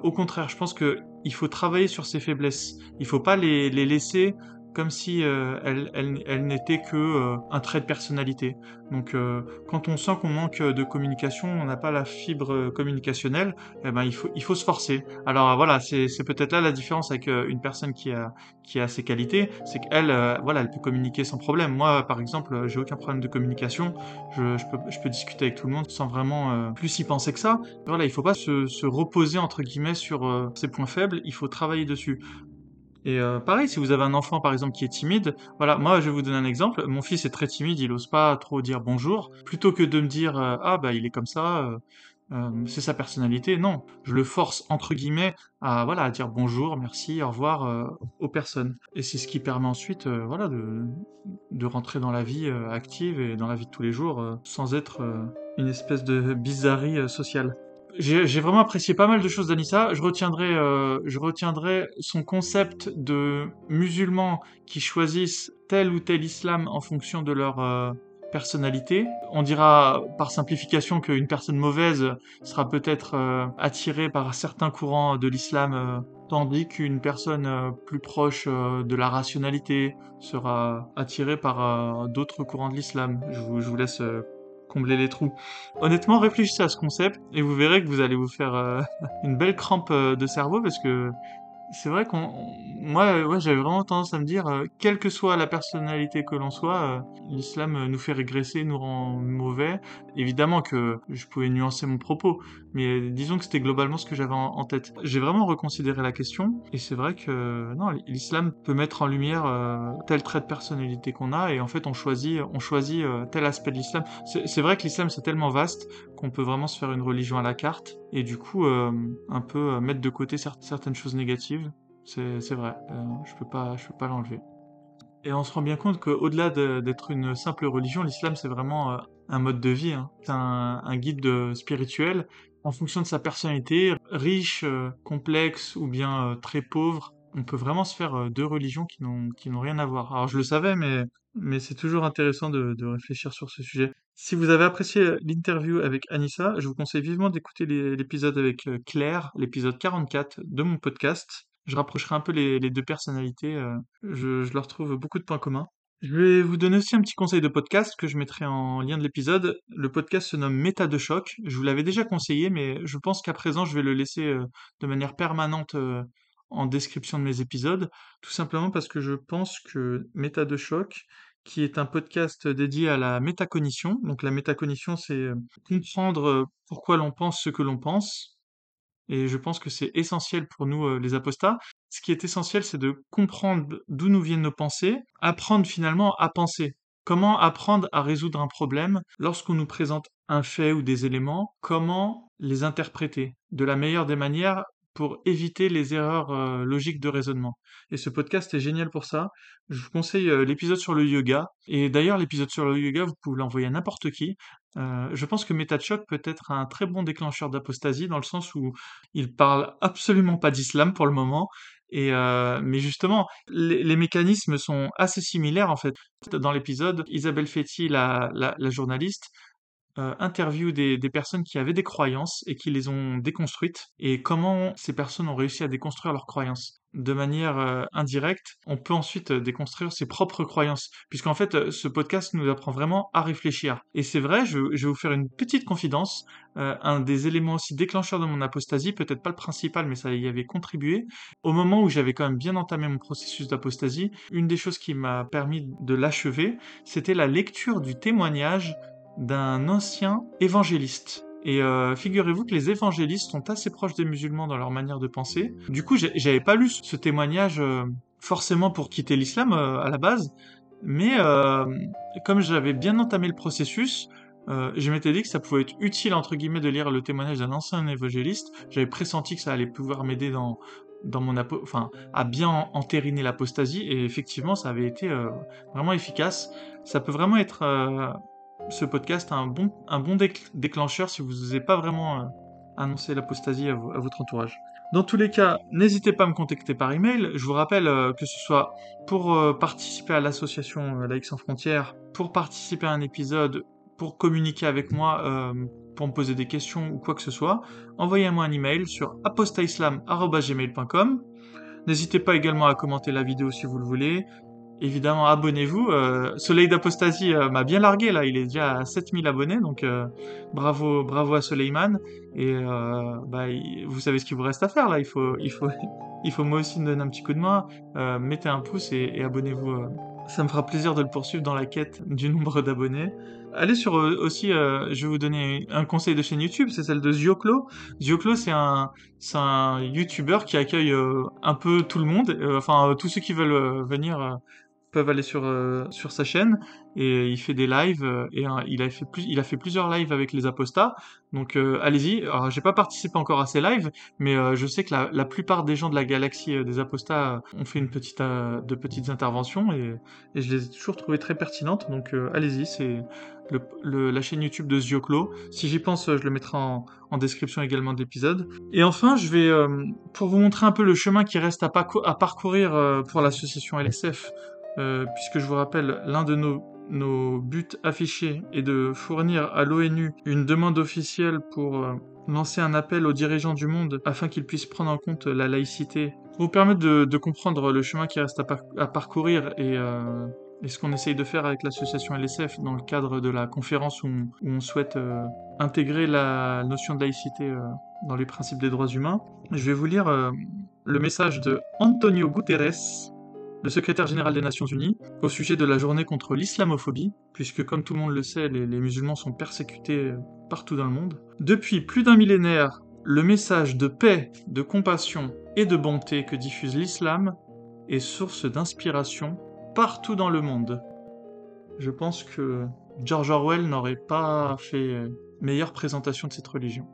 au contraire, je pense que il faut travailler sur ses faiblesses. Il faut pas les, les laisser comme si euh, elle, n'était que euh, un trait de personnalité. Donc euh, quand on sent qu'on manque de communication, on n'a pas la fibre communicationnelle, eh ben il faut se forcer. Alors voilà, c'est peut-être là la différence avec une personne qui a qui ses qualités, c'est qu'elle voilà, peut communiquer sans problème. Moi par exemple, j'ai aucun problème de communication, je, je peux je peux discuter avec tout le monde sans vraiment plus y penser que ça. Voilà, il faut pas se, se reposer entre guillemets sur ses points faibles, il faut travailler dessus. Et euh, pareil, si vous avez un enfant par exemple qui est timide, voilà, moi je vais vous donner un exemple. Mon fils est très timide, il ose pas trop dire bonjour. Plutôt que de me dire euh, ah bah il est comme ça, euh, c'est sa personnalité, non, je le force entre guillemets à voilà à dire bonjour, merci, au revoir aux personnes. Et c'est ce qui permet ensuite voilà de de rentrer dans la vie active et dans la vie de tous les jours sans être une espèce de bizarrerie sociale j'ai vraiment apprécié pas mal de choses d'Anissa. Je retiendrai, euh, je retiendrai son concept de musulmans qui choisissent tel ou tel islam en fonction de leur euh, personnalité. On dira par simplification qu'une personne mauvaise sera peut-être euh, attirée par certains courants de l'islam, tandis qu'une personne plus proche de la rationalité sera attirée par d'autres courants de l'islam. Je vous, je vous laisse combler les trous. Honnêtement, réfléchissez à ce concept et vous verrez que vous allez vous faire euh, une belle crampe euh, de cerveau parce que c'est vrai qu'on, moi, j'avais vraiment tendance à me dire, euh, quelle que soit la personnalité que l'on soit, l'islam nous fait régresser, nous rend mauvais. Évidemment que je pouvais nuancer mon propos, mais disons que c'était globalement ce que j'avais en, tête. J'ai vraiment reconsidéré la question, et c'est vrai que non, l'islam peut mettre en lumière euh, tel trait de personnalité qu'on a, et en fait, on choisit, on choisit tel aspect de l'islam. C'est vrai que l'islam c'est tellement vaste qu'on peut vraiment se faire une religion à la carte et du coup euh, un peu euh, mettre de côté certaines choses négatives. C'est vrai, euh, je peux pas je peux pas l'enlever. Et on se rend bien compte qu'au-delà d'être une simple religion, l'islam c'est vraiment un mode de vie, hein. c'est un, guide spirituel en fonction de sa personnalité, riche, complexe ou bien très pauvre. On peut vraiment se faire deux religions qui n'ont rien à voir. Alors je le savais, mais c'est toujours intéressant de, réfléchir sur ce sujet. Si vous avez apprécié euh, l'interview avec Anissa, je vous conseille vivement d'écouter l'épisode avec euh, Claire, l'épisode 44 de mon podcast. Je rapprocherai un peu les, deux personnalités, euh, je, leur trouve beaucoup de points communs. Je vais vous donner aussi un petit conseil de podcast que je mettrai en lien de l'épisode. Le podcast se nomme Méta de choc. Je vous l'avais déjà conseillé, mais je pense qu'à présent, je vais le laisser de manière permanente en description de mes épisodes, tout simplement parce que je pense que Méta de choc, qui est un podcast dédié à la métacognition. Donc la métacognition, c'est euh, comprendre euh, pourquoi l'on pense ce que l'on pense. Et je pense que c'est essentiel pour nous, euh, les apostats. Ce qui est essentiel, c'est de comprendre d'où nous viennent nos pensées, apprendre finalement à penser. Comment apprendre à résoudre un problème lorsqu'on nous présente un fait ou des éléments? Comment les interpréter? De la meilleure des manières pour éviter les erreurs euh, logiques de raisonnement. Et ce podcast est génial pour ça. Je vous conseille euh, l'épisode sur le yoga. Et d'ailleurs, l'épisode sur le yoga, vous pouvez l'envoyer à n'importe qui. Euh, je pense que MetaChoc peut être un très bon déclencheur d'apostasie dans le sens où il parle absolument pas d'islam pour le moment. Et mais justement, les, mécanismes sont assez similaires en fait. Dans l'épisode, Isabelle Fetty, la, la journaliste, euh, interview des, personnes qui avaient des croyances et qui les ont déconstruites et comment ces personnes ont réussi à déconstruire leurs croyances. De manière euh, indirecte, on peut ensuite euh, déconstruire ses propres croyances, puisqu'en fait, ce podcast nous apprend vraiment à réfléchir. Et c'est vrai, je, vais vous faire une petite confidence, un des éléments aussi déclencheurs de mon apostasie, peut-être pas le principal, mais ça y avait contribué, au moment où j'avais quand même bien entamé mon processus d'apostasie, une des choses qui m'a permis de l'achever, c'était la lecture du témoignage d'un ancien évangéliste. Et euh, figurez-vous que les évangélistes sont assez proches des musulmans dans leur manière de penser. Du coup, j'avais pas lu ce témoignage euh, forcément pour quitter l'islam euh, à la base, mais comme j'avais bien entamé le processus, je m'étais dit que ça pouvait être utile entre guillemets de lire le témoignage d'un ancien évangéliste. J'avais pressenti que ça allait pouvoir m'aider dans dans mon enfin à bien entériner l'apostasie et effectivement ça avait été vraiment efficace. Ça peut vraiment être ce podcast bon, un bon déclencheur si vous n'osez pas vraiment euh, annoncer l'apostasie à, votre entourage. Dans tous les cas, n'hésitez pas à me contacter par email. Je vous rappelle euh, que ce soit pour euh, participer à l'association Laïcs sans frontières, pour participer à un épisode, pour communiquer avec moi, pour me poser des questions ou quoi que ce soit, envoyez-moi un email sur apostaislam.gmail.com. N'hésitez pas également à commenter la vidéo si vous le voulez, évidemment, abonnez-vous. Euh, Soleil d'Apostasie euh, m'a bien largué, là. Il est déjà à 7000 abonnés, donc euh, bravo, bravo à Soleiman. Et bah, vous savez ce qu'il vous reste à faire, là. Il faut, il faut, il faut moi aussi me donner un petit coup de main. mettez un pouce et, abonnez-vous. Ça me fera plaisir de le poursuivre dans la quête du nombre d'abonnés. Allez sur aussi, je vais vous donner un conseil de chaîne YouTube, c'est celle de Zioclo. Zioclo, c'est un, c'est un YouTuber qui accueille un peu tout le monde, enfin tous ceux qui veulent venir peuvent aller sur, euh, sur sa chaîne et il fait des lives euh, et il, a fait plus, il a fait plusieurs lives avec les apostats. Donc euh, allez-y. Alors j'ai pas participé encore à ces lives, mais je sais que la, la, plupart des gens de la galaxie des apostats ont fait une petite, de petites interventions et, je les ai toujours trouvées très pertinentes. Donc allez-y, c'est la chaîne YouTube de Zioclo. Si j'y pense, je le mettrai en, en description également de l'épisode. Et enfin, je vais, pour vous montrer un peu le chemin qui reste à, à parcourir pour l'association LSF euh, puisque je vous rappelle, l'un de nos, buts affichés est de fournir à l'ONU une demande officielle pour euh, lancer un appel aux dirigeants du monde afin qu'ils puissent prendre en compte la laïcité, pour vous permettre de, comprendre le chemin qui reste à, parcourir euh, et, ce qu'on essaye de faire avec l'association LSF dans le cadre de la conférence où, on souhaite intégrer la notion de laïcité dans les principes des droits humains. Je vais vous lire le message de Antonio Guterres, le secrétaire général des Nations Unies, au sujet de la journée contre l'islamophobie, puisque comme tout le monde le sait, les, musulmans sont persécutés partout dans le monde. Depuis plus d'un millénaire, le message de paix, de compassion et de bonté que diffuse l'islam est source d'inspiration partout dans le monde. Je pense que George Orwell n'aurait pas fait meilleure présentation de cette religion.